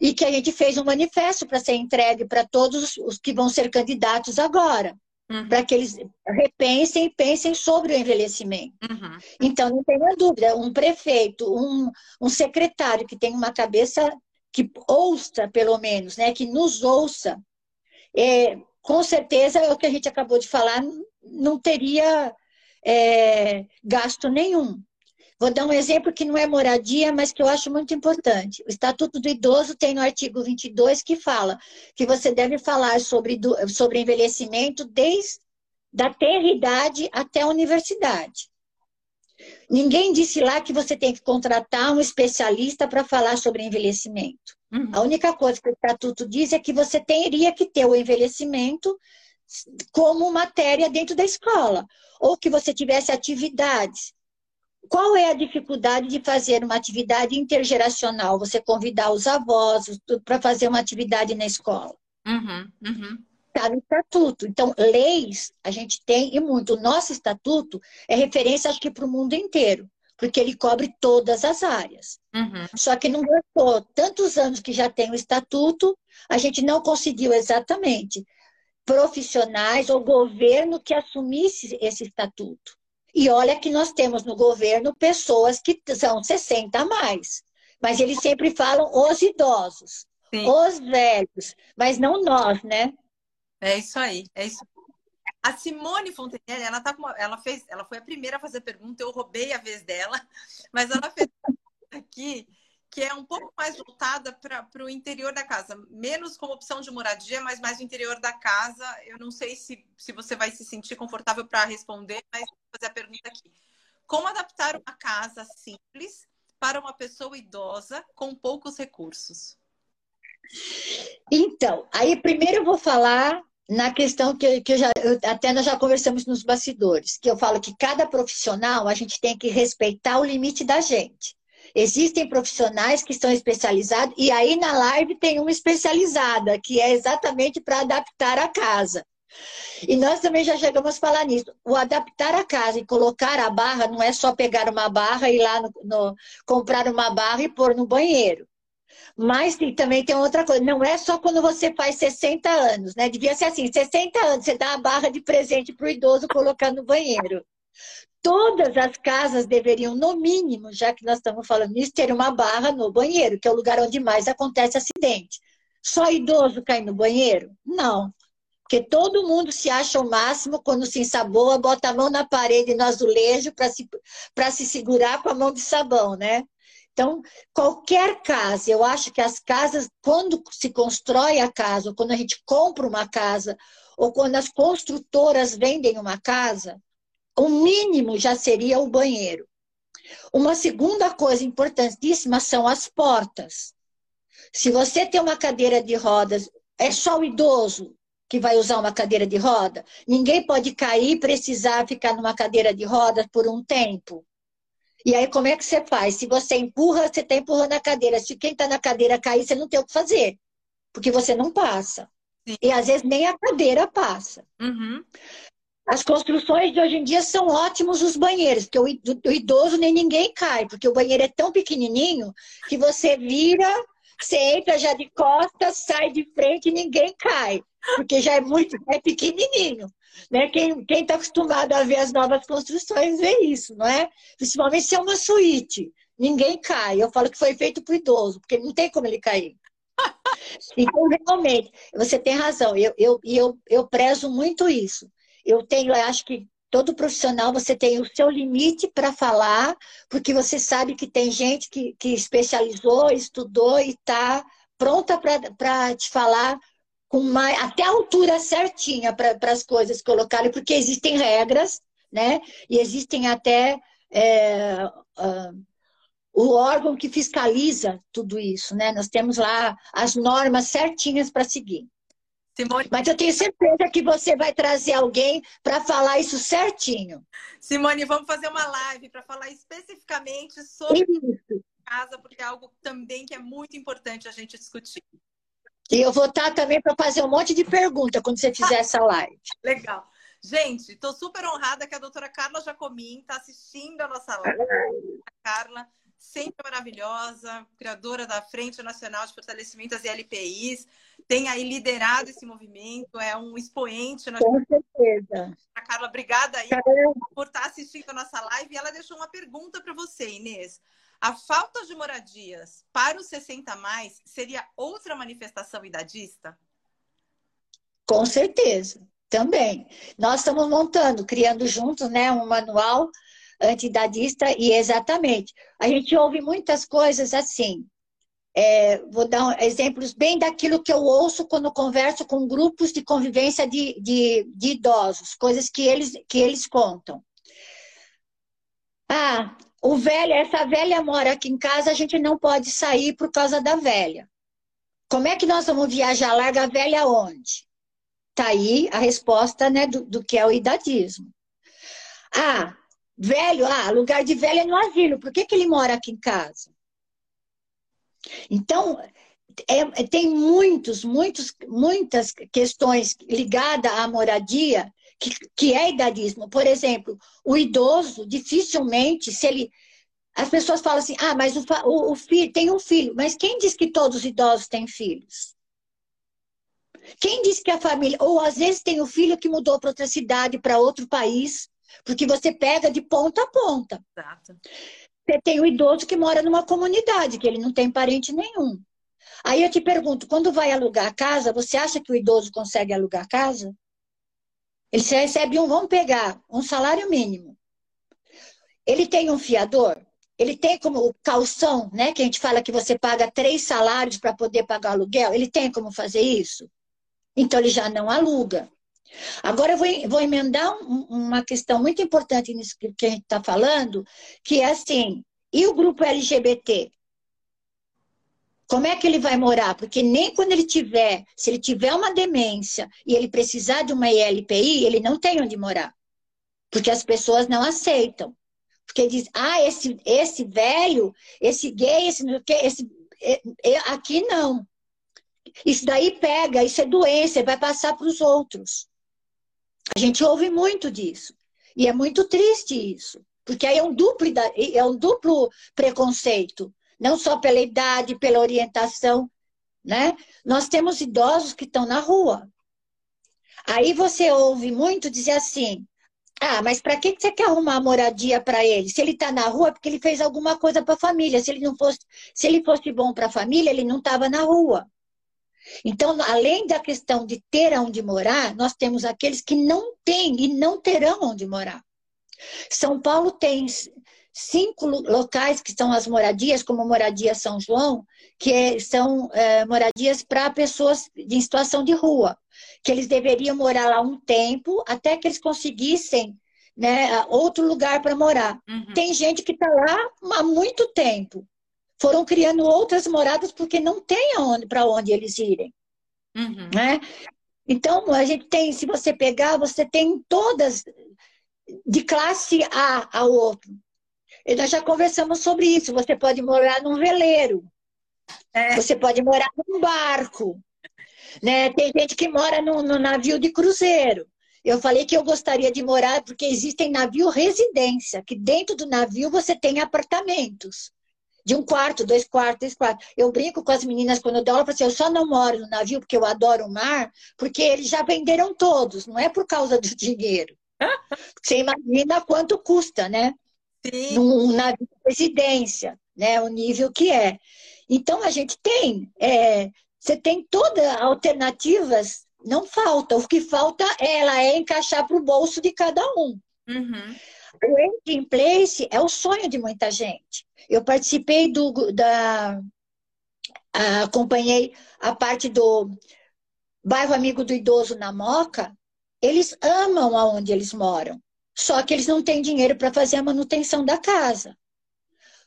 e que a gente fez um manifesto para ser entregue para todos os que vão ser candidatos agora. Uhum. Para que eles repensem e pensem sobre o envelhecimento. Uhum. Então, não tenha dúvida, um prefeito, um, um secretário que tem uma cabeça que ouça, pelo menos, né, que nos ouça, é, com certeza é o que a gente acabou de falar, não teria é, gasto nenhum. Vou dar um exemplo que não é moradia, mas que eu acho muito importante. O Estatuto do Idoso tem no artigo 22 que fala que você deve falar sobre, sobre envelhecimento desde da tenra idade até a universidade. Ninguém disse lá que você tem que contratar um especialista para falar sobre envelhecimento. Uhum. A única coisa que o estatuto diz é que você teria que ter o envelhecimento como matéria dentro da escola, ou que você tivesse atividades. Qual é a dificuldade de fazer uma atividade intergeracional? Você convidar os avós para fazer uma atividade na escola. Uhum, uhum está no estatuto. Então, leis a gente tem e muito. O nosso estatuto é referência, acho que, para o mundo inteiro, porque ele cobre todas as áreas. Uhum. Só que não gastou tantos anos que já tem o estatuto, a gente não conseguiu exatamente profissionais ou governo que assumisse esse estatuto. E olha que nós temos no governo pessoas que são 60 a mais. Mas eles sempre falam os idosos, Sim. os velhos, mas não nós, né? É isso aí, é isso. A Simone Fontenelle, ela tá uma, ela fez, ela foi a primeira a fazer pergunta, eu roubei a vez dela, mas ela fez aqui que é um pouco mais voltada para o interior da casa, menos como opção de moradia, mas mais o interior da casa. Eu não sei se, se você vai se sentir confortável para responder, mas vou fazer a pergunta aqui. Como adaptar uma casa simples para uma pessoa idosa com poucos recursos? Então, aí primeiro eu vou falar na questão que, que eu já, eu, até nós já conversamos nos bastidores, que eu falo que cada profissional a gente tem que respeitar o limite da gente. Existem profissionais que estão especializados, e aí na live tem uma especializada, que é exatamente para adaptar a casa. E nós também já chegamos a falar nisso. O adaptar a casa e colocar a barra não é só pegar uma barra e ir lá no, no, comprar uma barra e pôr no banheiro. Mas também tem outra coisa, não é só quando você faz 60 anos, né? Devia ser assim, 60 anos, você dá a barra de presente para o idoso colocar no banheiro todas as casas deveriam, no mínimo, já que nós estamos falando nisso, ter uma barra no banheiro, que é o lugar onde mais acontece acidente. Só idoso cai no banheiro? Não. Porque todo mundo se acha o máximo quando se ensaboa, bota a mão na parede no azulejo para se, se segurar com a mão de sabão, né? Então, qualquer casa, eu acho que as casas, quando se constrói a casa, ou quando a gente compra uma casa, ou quando as construtoras vendem uma casa, o mínimo já seria o banheiro. Uma segunda coisa importantíssima são as portas. Se você tem uma cadeira de rodas, é só o idoso que vai usar uma cadeira de roda. Ninguém pode cair e precisar ficar numa cadeira de rodas por um tempo. E aí, como é que você faz? Se você empurra, você está empurrando a cadeira. Se quem está na cadeira cair, você não tem o que fazer, porque você não passa. Sim. E às vezes nem a cadeira passa. Uhum. As construções de hoje em dia são ótimos os banheiros, porque o idoso nem ninguém cai, porque o banheiro é tão pequenininho que você vira, você entra já de costas, sai de frente e ninguém cai, porque já é muito é pequenininho. Né? Quem está acostumado a ver as novas construções vê isso, não é? Principalmente se é uma suíte. Ninguém cai. Eu falo que foi feito para o idoso, porque não tem como ele cair. Então, realmente, você tem razão. Eu, eu, eu, eu prezo muito isso eu tenho, eu acho que todo profissional você tem o seu limite para falar, porque você sabe que tem gente que, que especializou, estudou e está pronta para te falar com mais, até a altura certinha para as coisas colocarem, porque existem regras, né? E existem até é, uh, o órgão que fiscaliza tudo isso, né? Nós temos lá as normas certinhas para seguir. Simone... Mas eu tenho certeza que você vai trazer alguém para falar isso certinho. Simone, vamos fazer uma live para falar especificamente sobre isso. casa, porque é algo também que é muito importante a gente discutir. E eu vou estar também para fazer um monte de pergunta quando você fizer essa live. Legal. Gente, estou super honrada que a doutora Carla Jacomin está assistindo a nossa live. A Carla, sempre maravilhosa, criadora da Frente Nacional de Fortalecimento às LPIs tem aí liderado esse movimento, é um expoente. Com certeza. A Carla, obrigada aí por estar assistindo a nossa live. E ela deixou uma pergunta para você, Inês. A falta de moradias para os 60 mais seria outra manifestação idadista? Com certeza, também. Nós estamos montando, criando juntos, né, um manual antidadista e exatamente. A gente ouve muitas coisas assim. É, vou dar exemplos bem daquilo que eu ouço quando converso com grupos de convivência de, de, de idosos, coisas que eles, que eles contam. Ah, o velho, essa velha mora aqui em casa, a gente não pode sair por causa da velha. Como é que nós vamos viajar? Larga a velha onde? Tá aí a resposta né, do, do que é o idadismo. Ah, velho, ah, lugar de velho é no asilo. Por que, que ele mora aqui em casa? Então, é, tem muitos, muitos, muitas questões ligadas à moradia que, que é idadismo. Por exemplo, o idoso, dificilmente, se ele. As pessoas falam assim, ah, mas o, o, o filho tem um filho. Mas quem diz que todos os idosos têm filhos? Quem diz que a família. Ou às vezes tem o um filho que mudou para outra cidade, para outro país, porque você pega de ponta a ponta. Exato. Você tem o idoso que mora numa comunidade, que ele não tem parente nenhum. Aí eu te pergunto, quando vai alugar a casa, você acha que o idoso consegue alugar a casa? Ele recebe um, vamos pegar, um salário mínimo. Ele tem um fiador? Ele tem como o calção, né? Que a gente fala que você paga três salários para poder pagar aluguel. Ele tem como fazer isso? Então ele já não aluga. Agora eu vou, vou emendar um, uma questão muito importante nisso que, a gente está falando, que é assim, e o grupo LGBT? Como é que ele vai morar? Porque nem quando ele tiver, se ele tiver uma demência e ele precisar de uma ILPI, ele não tem onde morar. Porque as pessoas não aceitam. Porque diz, ah, esse, esse velho, esse gay, esse, esse, aqui não. Isso daí pega, isso é doença, vai passar para os outros. A gente ouve muito disso. E é muito triste isso. Porque aí é um duplo, é um duplo preconceito. Não só pela idade, pela orientação, né? Nós temos idosos que estão na rua. Aí você ouve muito dizer assim: ah, mas para que você quer arrumar moradia para ele? Se ele está na rua, é porque ele fez alguma coisa para a família. Se ele não fosse, se ele fosse bom para a família, ele não estava na rua. Então, além da questão de ter onde morar, nós temos aqueles que não têm e não terão onde morar. São Paulo tem cinco locais que são as moradias, como Moradia São João, que é, são é, moradias para pessoas em situação de rua que eles deveriam morar lá um tempo até que eles conseguissem né, outro lugar para morar. Uhum. Tem gente que está lá há muito tempo. Foram criando outras moradas porque não tem para onde eles irem. Uhum. Né? Então, a gente tem, se você pegar, você tem todas de classe A a outro. E nós já conversamos sobre isso. Você pode morar num veleiro. É. Você pode morar num barco. Né? Tem gente que mora no, no navio de cruzeiro. Eu falei que eu gostaria de morar porque existem navio residência, que dentro do navio você tem apartamentos. De um quarto, dois quartos, três quartos. Eu brinco com as meninas quando eu dou aula, eu, assim, eu só não moro no navio porque eu adoro o mar, porque eles já venderam todos, não é por causa do dinheiro. Você imagina quanto custa, né? Sim. Num navio de residência, né? O nível que é. Então a gente tem é, você tem todas alternativas, não falta. O que falta é ela é encaixar para o bolso de cada um. Uhum. O Aging Place é o sonho de muita gente. Eu participei do da acompanhei a parte do bairro amigo do idoso na Moca. Eles amam aonde eles moram, só que eles não têm dinheiro para fazer a manutenção da casa.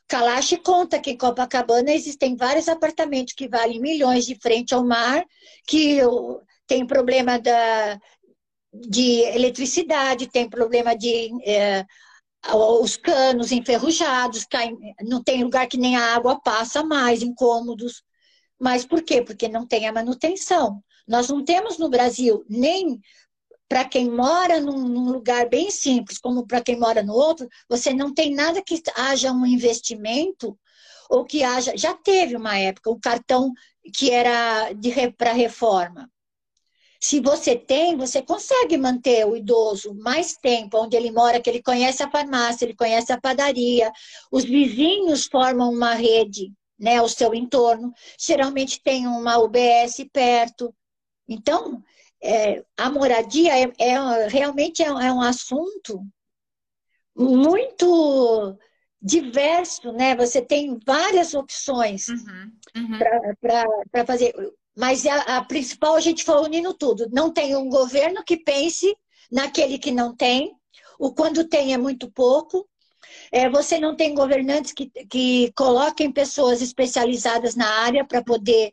Kalash conta que em Copacabana existem vários apartamentos que valem milhões de frente ao mar, que tem problema da, de eletricidade, tem problema de é, os canos enferrujados, caem, não tem lugar que nem a água passa mais, incômodos. Mas por quê? Porque não tem a manutenção. Nós não temos no Brasil nem para quem mora num, num, lugar bem simples, como para quem mora no outro, você não tem nada que haja um investimento ou que haja. Já teve uma época um cartão que era para reforma. Se você tem, você consegue manter o idoso mais tempo onde ele mora, que ele conhece a farmácia, ele conhece a padaria, os vizinhos formam uma rede, né, ao seu entorno. Geralmente tem uma UBS perto. Então, é, a moradia é, é realmente é, é, um assunto muito diverso, né? Você tem várias opções uhum, uhum. para fazer. Mas a, a, principal, a gente falou unindo tudo. Não tem um governo que pense naquele que não tem. O quando tem é muito pouco. É, você não tem governantes que, que coloquem pessoas especializadas na área para poder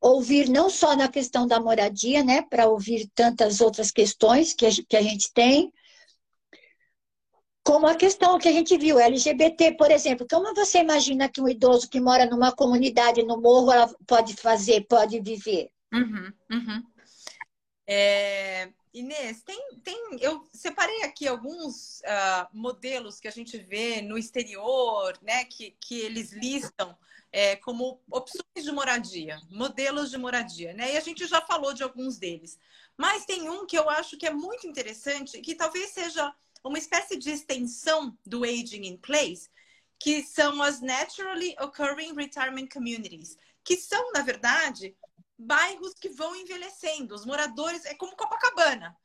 ouvir não só na questão da moradia, né, para ouvir tantas outras questões que a, que a gente tem, como a questão que a gente viu, LGBT, por exemplo. Como você imagina que um idoso que mora numa comunidade no morro ela pode fazer, pode viver? Uhum, uhum. É, Inês, tem, tem, eu separei aqui alguns uh, modelos que a gente vê no exterior, né, que, que eles listam é, como opções de moradia, modelos de moradia, né? E a gente já falou de alguns deles. Mas tem um que eu acho que é muito interessante, que talvez seja uma espécie de extensão do aging in place, que são as Naturally Occurring Retirement Communities, que são, na verdade, bairros que vão envelhecendo. Os moradores, é como Copacabana.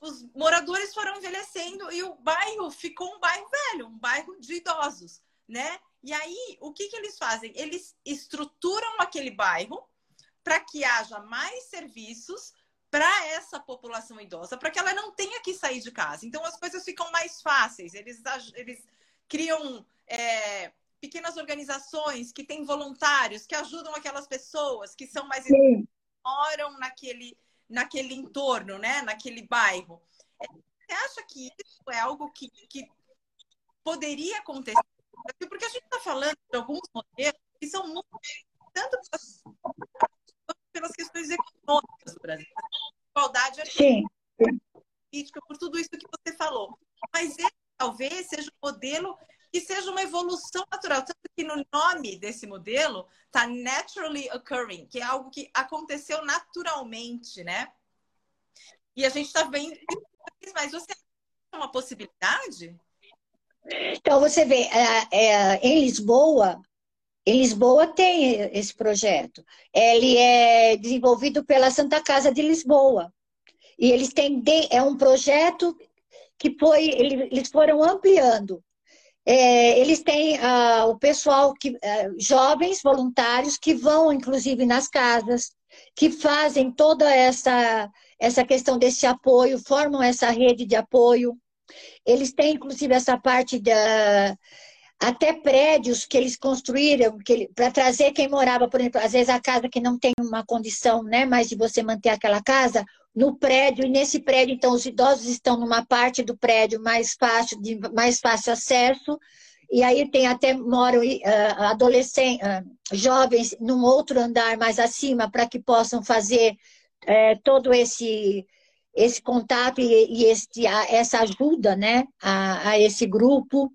Os moradores foram envelhecendo e o bairro ficou um bairro velho, um bairro de idosos, né? E aí, o que, que eles fazem? Eles estruturam aquele bairro para que haja mais serviços para essa população idosa, para que ela não tenha que sair de casa. Então, as coisas ficam mais fáceis. Eles, eles criam é, pequenas organizações que têm voluntários que ajudam aquelas pessoas que são mais Sim. moram naquele naquele entorno, né, naquele bairro. É, você acha que isso é algo que, que poderia acontecer? Porque a gente está falando de alguns modelos que são muito tanto pelas questões econômicas do Brasil, igualdade Sim. política, por tudo isso que você falou. Mas esse talvez seja um modelo que seja uma evolução natural. Tanto que no nome desse modelo está naturally occurring, que é algo que aconteceu naturalmente, né? E a gente está vendo mas você é uma possibilidade? Então, você vê, é, é, em Lisboa, em Lisboa tem esse projeto. Ele é desenvolvido pela Santa Casa de Lisboa. E eles têm, é um projeto que foi, eles foram ampliando. É, eles têm ah, o pessoal, que, ah, jovens voluntários, que vão, inclusive, nas casas, que fazem toda essa, essa questão desse apoio, formam essa rede de apoio. Eles têm, inclusive, essa parte da. Até prédios que eles construíram que para trazer quem morava, por exemplo, às vezes a casa que não tem uma condição né, mais de você manter aquela casa, no prédio, e nesse prédio, então, os idosos estão numa parte do prédio mais fácil, de mais fácil acesso, e aí tem até moram uh, adolescentes, uh, jovens num outro andar mais acima para que possam fazer uh, todo esse esse contato e, e esse, a, essa ajuda né, a, a esse grupo.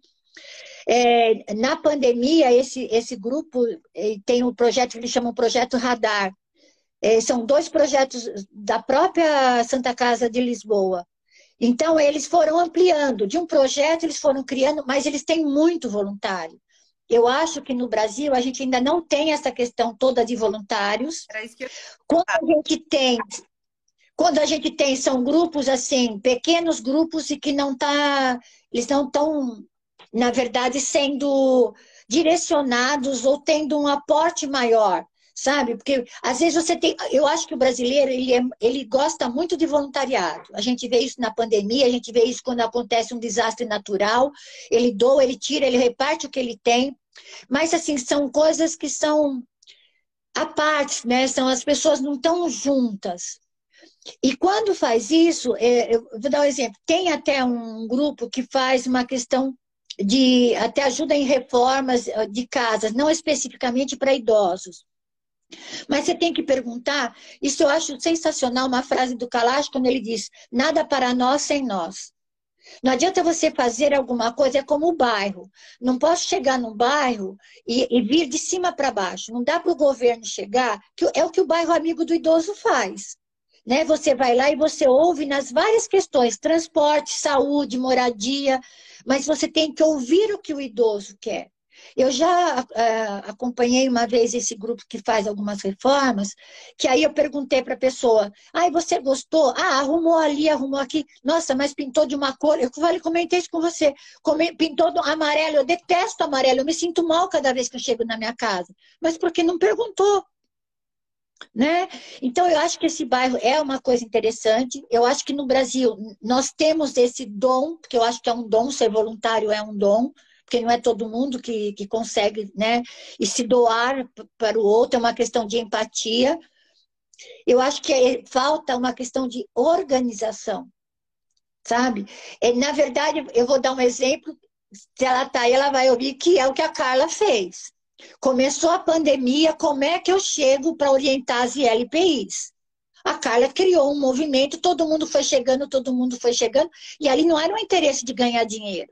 É, na pandemia, esse, esse grupo eh, tem um projeto que eles chamam Projeto Radar, é, são dois projetos da própria Santa Casa de Lisboa. Então, eles foram ampliando. De um projeto, eles foram criando, mas eles têm muito voluntário. Eu acho que no Brasil a gente ainda não tem essa questão toda de voluntários. Quando a gente tem, quando a gente tem são grupos assim, pequenos grupos e que não tá, eles não estão, na verdade, sendo direcionados ou tendo um aporte maior sabe? Porque às vezes você tem. Eu acho que o brasileiro ele, é, ele gosta muito de voluntariado. A gente vê isso na pandemia, a gente vê isso quando acontece um desastre natural. Ele doa, ele tira, ele reparte o que ele tem. Mas assim, são coisas que são à parte, né? São as pessoas não estão juntas. E quando faz isso, é, eu vou dar um exemplo. Tem até um grupo que faz uma questão de até ajuda em reformas de casas, não especificamente para idosos. Mas você tem que perguntar, isso eu acho sensacional, uma frase do Kalash, quando ele diz, nada para nós sem nós. Não adianta você fazer alguma coisa, é como o bairro. Não posso chegar num bairro e, e vir de cima para baixo. Não dá para o governo chegar, que é o que o bairro amigo do idoso faz. Né? Você vai lá e você ouve nas várias questões, transporte, saúde, moradia, mas você tem que ouvir o que o idoso quer. Eu já uh, acompanhei uma vez esse grupo que faz algumas reformas, que aí eu perguntei para a pessoa: ai, ah, você gostou? Ah, arrumou ali, arrumou aqui. Nossa, mas pintou de uma cor. Eu falei, comentei isso com você. Pintou do amarelo. Eu detesto amarelo. Eu me sinto mal cada vez que eu chego na minha casa. Mas porque não perguntou? Né? Então, eu acho que esse bairro é uma coisa interessante. Eu acho que no Brasil nós temos esse dom, porque eu acho que é um dom, ser voluntário é um dom porque não é todo mundo que, que consegue, né? E se doar para o outro é uma questão de empatia. Eu acho que é, falta uma questão de organização, sabe? É, na verdade, eu vou dar um exemplo. Se ela está aí, ela vai ouvir que é o que a Carla fez. Começou a pandemia, como é que eu chego para orientar as ILPIs? A Carla criou um movimento, todo mundo foi chegando, todo mundo foi chegando, e ali não era um interesse de ganhar dinheiro.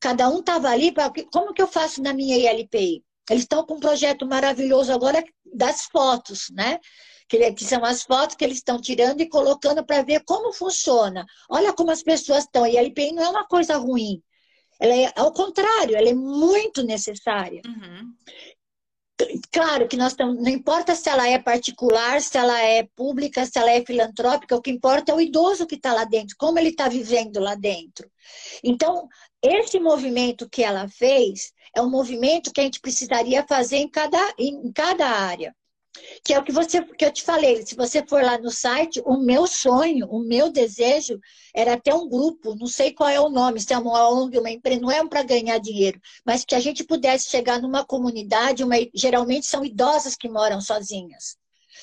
Cada um estava ali, pra, como que eu faço na minha ILPI? Eles estão com um projeto maravilhoso agora das fotos, né? Que, são as fotos que eles estão tirando e colocando para ver como funciona. Olha como as pessoas estão. E a ILPI não é uma coisa ruim. Ela é ao contrário, ela é muito necessária. Uhum. Claro que nós estamos, não importa se ela é particular, se ela é pública, se ela é filantrópica, o que importa é o idoso que está lá dentro, como ele está vivendo lá dentro. Então, esse movimento que ela fez é um movimento que a gente precisaria fazer em cada, em cada área que é o que você que eu te falei. Se você for lá no site, o meu sonho, o meu desejo era ter um grupo, não sei qual é o nome, se é uma ONG, uma empresa, não é para ganhar dinheiro, mas que a gente pudesse chegar numa comunidade, uma, geralmente são idosas que moram sozinhas.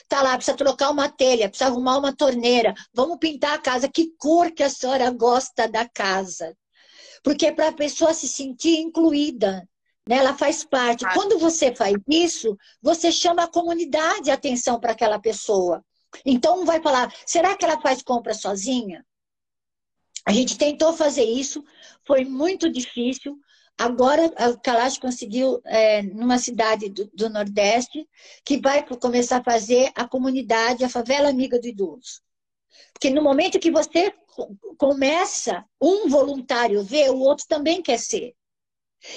Tá lá, precisa trocar uma telha, precisa arrumar uma torneira, vamos pintar a casa. Que cor que a senhora gosta da casa? Porque é para a pessoa se sentir incluída, né? Ela faz parte. Quando você faz isso, você chama a comunidade a atenção para aquela pessoa. Então, vai falar: será que ela faz compra sozinha? A gente tentou fazer isso, foi muito difícil. Agora, a Kalash conseguiu, é, numa cidade do, do, Nordeste, que vai começar a fazer a comunidade, a favela amiga do idoso. Porque no momento que você começa, um voluntário vê, o outro também quer ser.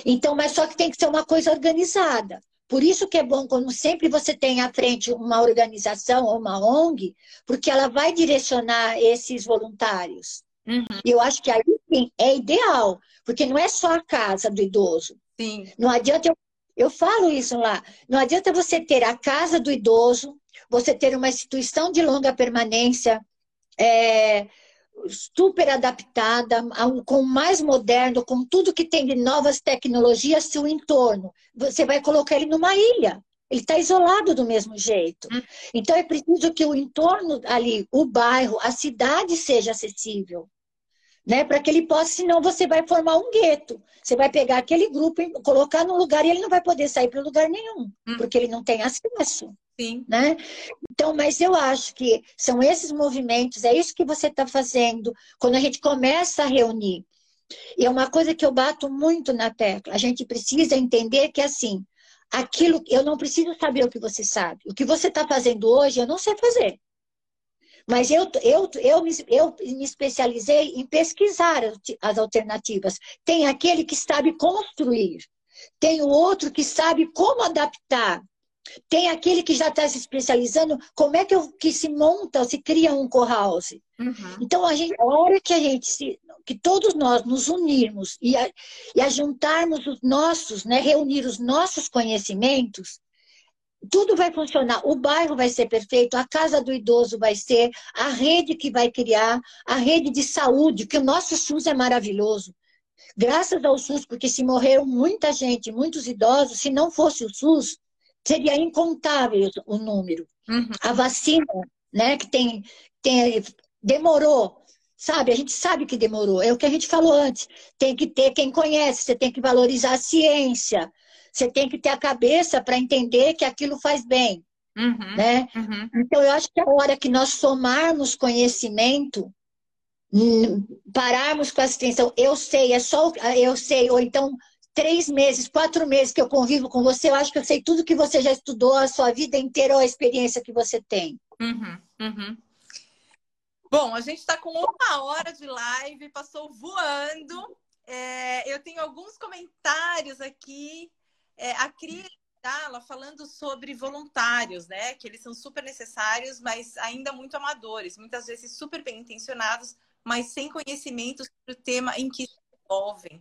Então, mas só que tem que ser uma coisa organizada. Por isso que é bom quando sempre você tem à frente uma organização ou uma ONG, porque ela vai direcionar esses voluntários. Uhum. E eu acho que aí sim é ideal, porque não é só a casa do idoso. Sim. Não adianta eu, eu falo isso lá. Não adianta você ter a casa do idoso, você ter uma instituição de longa permanência, é, super adaptada, com mais moderno, com tudo que tem de novas tecnologias, seu entorno. Você vai colocar ele numa ilha. Ele está isolado do mesmo jeito. Hum. Então é preciso que o entorno ali, o bairro, a cidade seja acessível. Né, para que ele possa, senão você vai formar um gueto. Você vai pegar aquele grupo e colocar num lugar e ele não vai poder sair para lugar nenhum, hum. porque ele não tem acesso. Sim. Né? Então, mas eu acho que são esses movimentos, é isso que você está fazendo quando a gente começa a reunir. E é uma coisa que eu bato muito na tecla. A gente precisa entender que assim, aquilo eu não preciso saber o que você sabe. O que você está fazendo hoje, eu não sei fazer. Mas eu, eu, eu, me, eu me especializei em pesquisar as alternativas. Tem aquele que sabe construir, tem o outro que sabe como adaptar. Tem aquele que já está se especializando, como é que, eu, que se monta, se cria um co-house. Uhum. Então, a, gente, a hora que a gente se, que todos nós nos unirmos e a, e a juntarmos os nossos, né, reunir os nossos conhecimentos, tudo vai funcionar. O bairro vai ser perfeito, a casa do idoso vai ser, a rede que vai criar, a rede de saúde, que o nosso SUS é maravilhoso. Graças ao SUS, porque se morreram muita gente, muitos idosos, se não fosse o SUS, seria incontável o número. Uhum. A vacina, né, que tem, tem, demorou, sabe? A gente sabe que demorou. É o que a gente falou antes. Tem que ter quem conhece, você tem que valorizar a ciência, você tem que ter a cabeça para entender que aquilo faz bem. Uhum, né? Uhum. Então, eu acho que a hora que nós somarmos conhecimento, pararmos com essa extensão, eu sei, é só eu sei, ou então três meses, quatro meses que eu convivo com você, eu acho que eu sei tudo que você já estudou a sua vida inteira ou a experiência que você tem. Uhum, uhum. Bom, a gente está com uma hora de live, passou voando. É, eu tenho alguns comentários aqui. É, a Cris Dala falando sobre voluntários, né? Que eles são super necessários, mas ainda muito amadores, muitas vezes super bem intencionados, mas sem conhecimento sobre o tema em que se envolvem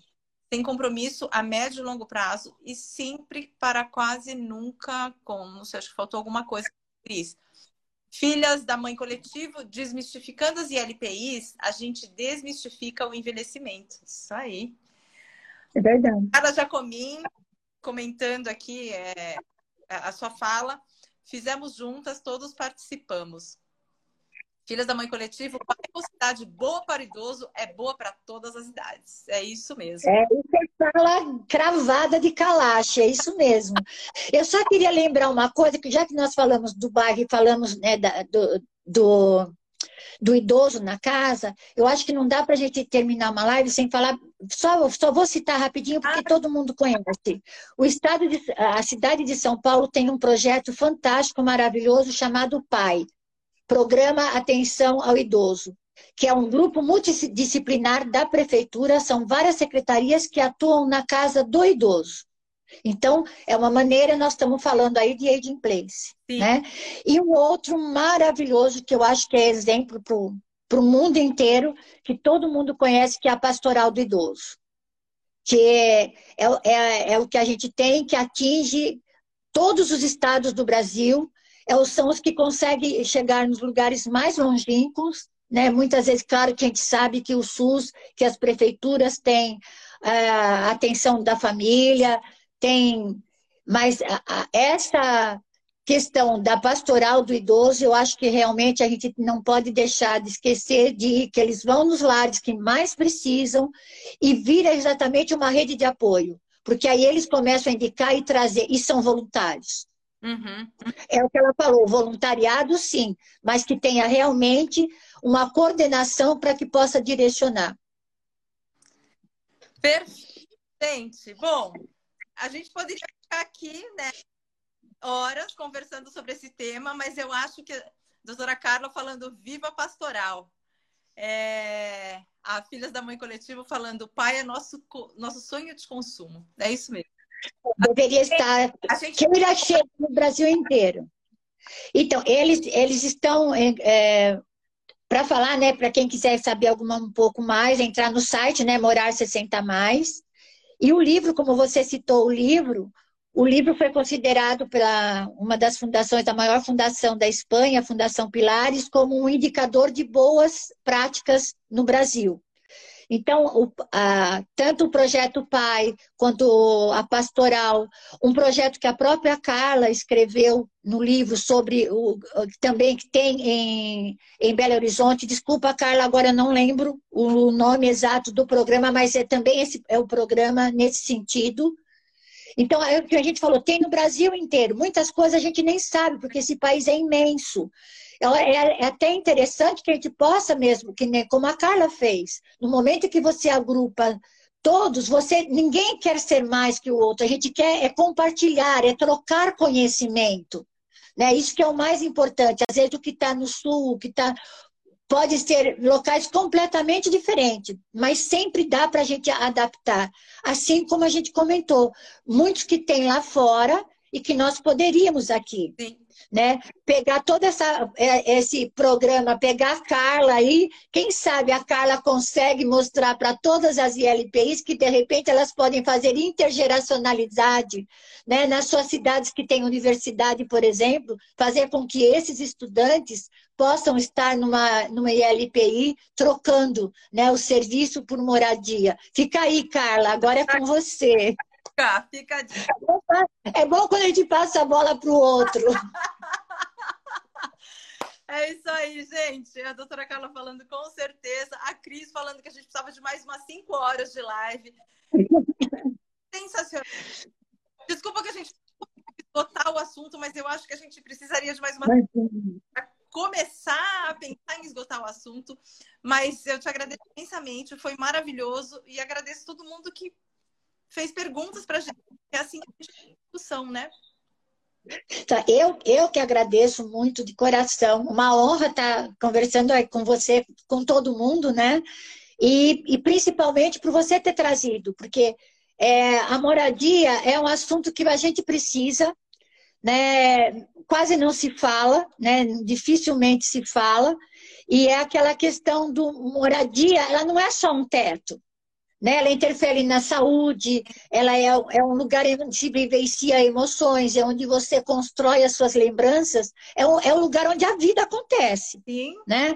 sem compromisso a médio e longo prazo e sempre para quase nunca com. Não sei, acho que faltou alguma coisa, Cris. Filhas da Mãe Coletivo, desmistificando as ILPIs, a gente desmistifica o envelhecimento. Isso aí. É verdade. Cara Jacomim, comentando aqui é, a sua fala, fizemos juntas, todos participamos. Filhas da Mãe Coletivo, uma cidade boa para o idoso é boa para todas as idades. É isso mesmo. É, isso é fala cravada de calache, é isso mesmo. Eu só queria lembrar uma coisa, que já que nós falamos do bairro e falamos né, da, do, do, do, idoso na casa, eu acho que não dá para a gente terminar uma live sem falar. Só, só vou citar rapidinho, porque ah. todo mundo conhece. O estado de, a cidade de São Paulo tem um projeto fantástico, maravilhoso, chamado PAI Programa Atenção ao Idoso. que é um grupo multidisciplinar da prefeitura, são várias secretarias que atuam na casa do idoso. Então, é uma maneira, nós estamos falando aí de aging place. Né? E um outro maravilhoso, que eu acho que é exemplo para o mundo inteiro, que todo mundo conhece, que é a pastoral do idoso. Que é, é, é, é o que a gente tem, que atinge todos os estados do Brasil, são os que conseguem chegar nos lugares mais longínquos, né? Muitas vezes, claro que a gente sabe que o SUS, que as prefeituras têm a é, atenção da família, tem, mas a, a, essa questão da pastoral do idoso, eu acho que realmente a gente não pode deixar de esquecer de que eles vão nos lares que mais precisam e vira exatamente uma rede de apoio, porque aí eles começam a indicar e trazer, e são voluntários. Uhum. É o que ela falou, voluntariado sim, mas que tenha realmente uma coordenação para que possa direcionar. Perfeito. Bom, a gente poderia ficar aqui, né, horas conversando sobre esse tema, mas eu acho que a doutora Carla falando viva pastoral. É... A Filhas da Mãe Coletivo falando pai é nosso, nosso sonho de consumo. É isso mesmo. Deveria estar a gente... queira cheio no Brasil inteiro. Então, eles, eles estão é, para falar, né, para quem quiser saber alguma, um pouco mais, entrar no site, né, Morar 60 Mais. E o livro, como você citou o livro, o livro foi considerado pela uma das fundações, da maior fundação da Espanha, a Fundação Pilares, como um indicador de boas práticas no Brasil. Então, o, a, tanto o projeto Pai quanto a Pastoral, um projeto que a própria Carla escreveu no livro sobre o também que tem em, em Belo Horizonte. Desculpa, Carla, agora não lembro o nome exato do programa, mas é também esse é o programa nesse sentido. Então, é o que a gente falou, tem no Brasil inteiro. Muitas coisas a gente nem sabe, porque esse país é imenso. É, é até interessante que a gente possa mesmo, que nem como a Carla fez, no momento que você agrupa todos, você ninguém quer ser mais que o outro, a gente quer é compartilhar, é trocar conhecimento. Né? Isso que é o mais importante. Às vezes o que está no sul, que está. Pode ser locais completamente diferentes, mas sempre dá para a gente adaptar. Assim como a gente comentou, muitos que tem lá fora e que nós poderíamos aqui. Sim né? Pegar todo essa, é, esse programa, pegar a Carla aí, quem sabe a Carla consegue mostrar para todas as ILPIs que de repente elas podem fazer intergeracionalidade, né? Nas suas cidades que têm universidade, por exemplo, fazer com que esses estudantes possam estar numa, numa ILPI trocando né, o serviço por moradia. Fica aí, Carla, agora é com você. Fica, fica de... É bom quando a gente passa a bola para o outro. É isso aí, gente. A doutora Carla falando com certeza. A Cris falando que a gente precisava de mais umas 5 horas de live. Sensacional. Desculpa que a gente botar o assunto, mas eu acho que a gente precisaria de mais uma para começar a pensar em esgotar o assunto. Mas eu te agradeço imensamente, foi maravilhoso e agradeço todo mundo que fez perguntas para a gente. É assim que a gente tem discussão, né? Tá, eu, eu que agradeço muito de coração. Uma honra estar conversando aí com você, com todo mundo, né? E, e principalmente por você ter trazido, porque é, a moradia é um assunto que a gente precisa, né? Quase não se fala, né? Dificilmente se fala. E é aquela questão do moradia, ela não é só um teto né? Ela interfere na saúde, ela é, é um lugar onde se vivencia emoções, é onde você constrói as suas lembranças, é um, é um lugar onde a vida acontece, Sim. né?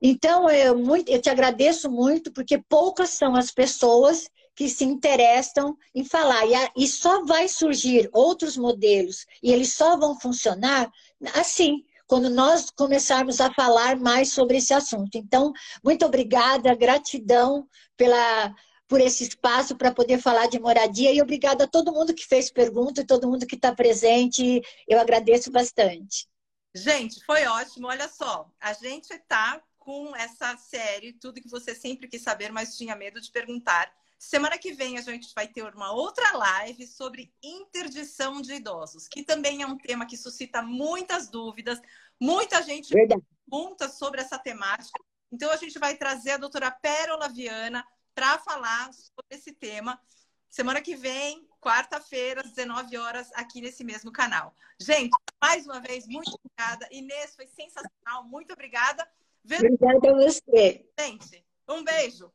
Então, eu, muito, eu te agradeço muito, porque poucas são as pessoas que se interessam em falar. E, a, e só vai surgir outros modelos, e eles só vão funcionar assim, quando nós começarmos a falar mais sobre esse assunto. Então, muito obrigada, gratidão pela por esse espaço para poder falar de moradia e obrigada a todo mundo que fez pergunta e todo mundo que está presente. Eu agradeço bastante. Gente, foi ótimo. Olha só, a gente está com essa série, tudo que você sempre quis saber, mas tinha medo de perguntar. Semana que vem a gente vai ter uma outra live sobre interdição de idosos, que também é um tema que suscita muitas dúvidas. Muita gente Verdade. pergunta sobre essa temática. Então, a gente vai trazer a doutora Pérola Viana para falar sobre esse tema. Semana que vem, quarta-feira, às 19 horas, aqui nesse mesmo canal. Gente, mais uma vez, muito obrigada. Inês, foi sensacional. Muito obrigada. Obrigada a você. Gente, um beijo.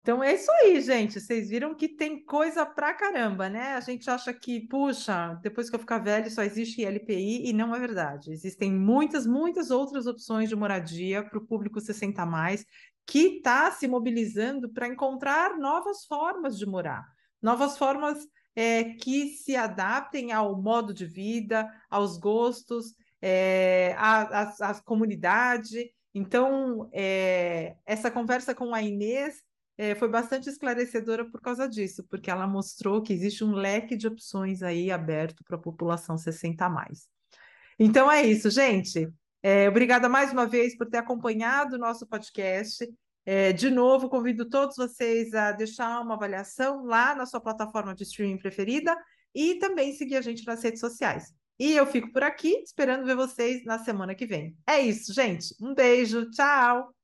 Então é isso aí, gente. Vocês viram que tem coisa pra caramba, né? A gente acha que, puxa, depois que eu ficar velho só existe LPI e não é verdade. Existem muitas, muitas outras opções de moradia para o público 60 mais que está se mobilizando para encontrar novas formas de morar, novas formas é, que se adaptem ao modo de vida, aos gostos, é, à, à, à comunidade. Então, é, essa conversa com a Inês é, foi bastante esclarecedora por causa disso, porque ela mostrou que existe um leque de opções aí aberto para a população 60 a mais. Então é isso, gente. É, obrigada mais uma vez por ter acompanhado o nosso podcast. É, de novo, convido todos vocês a deixar uma avaliação lá na sua plataforma de streaming preferida e também seguir a gente nas redes sociais. E eu fico por aqui, esperando ver vocês na semana que vem. É isso, gente. Um beijo, tchau!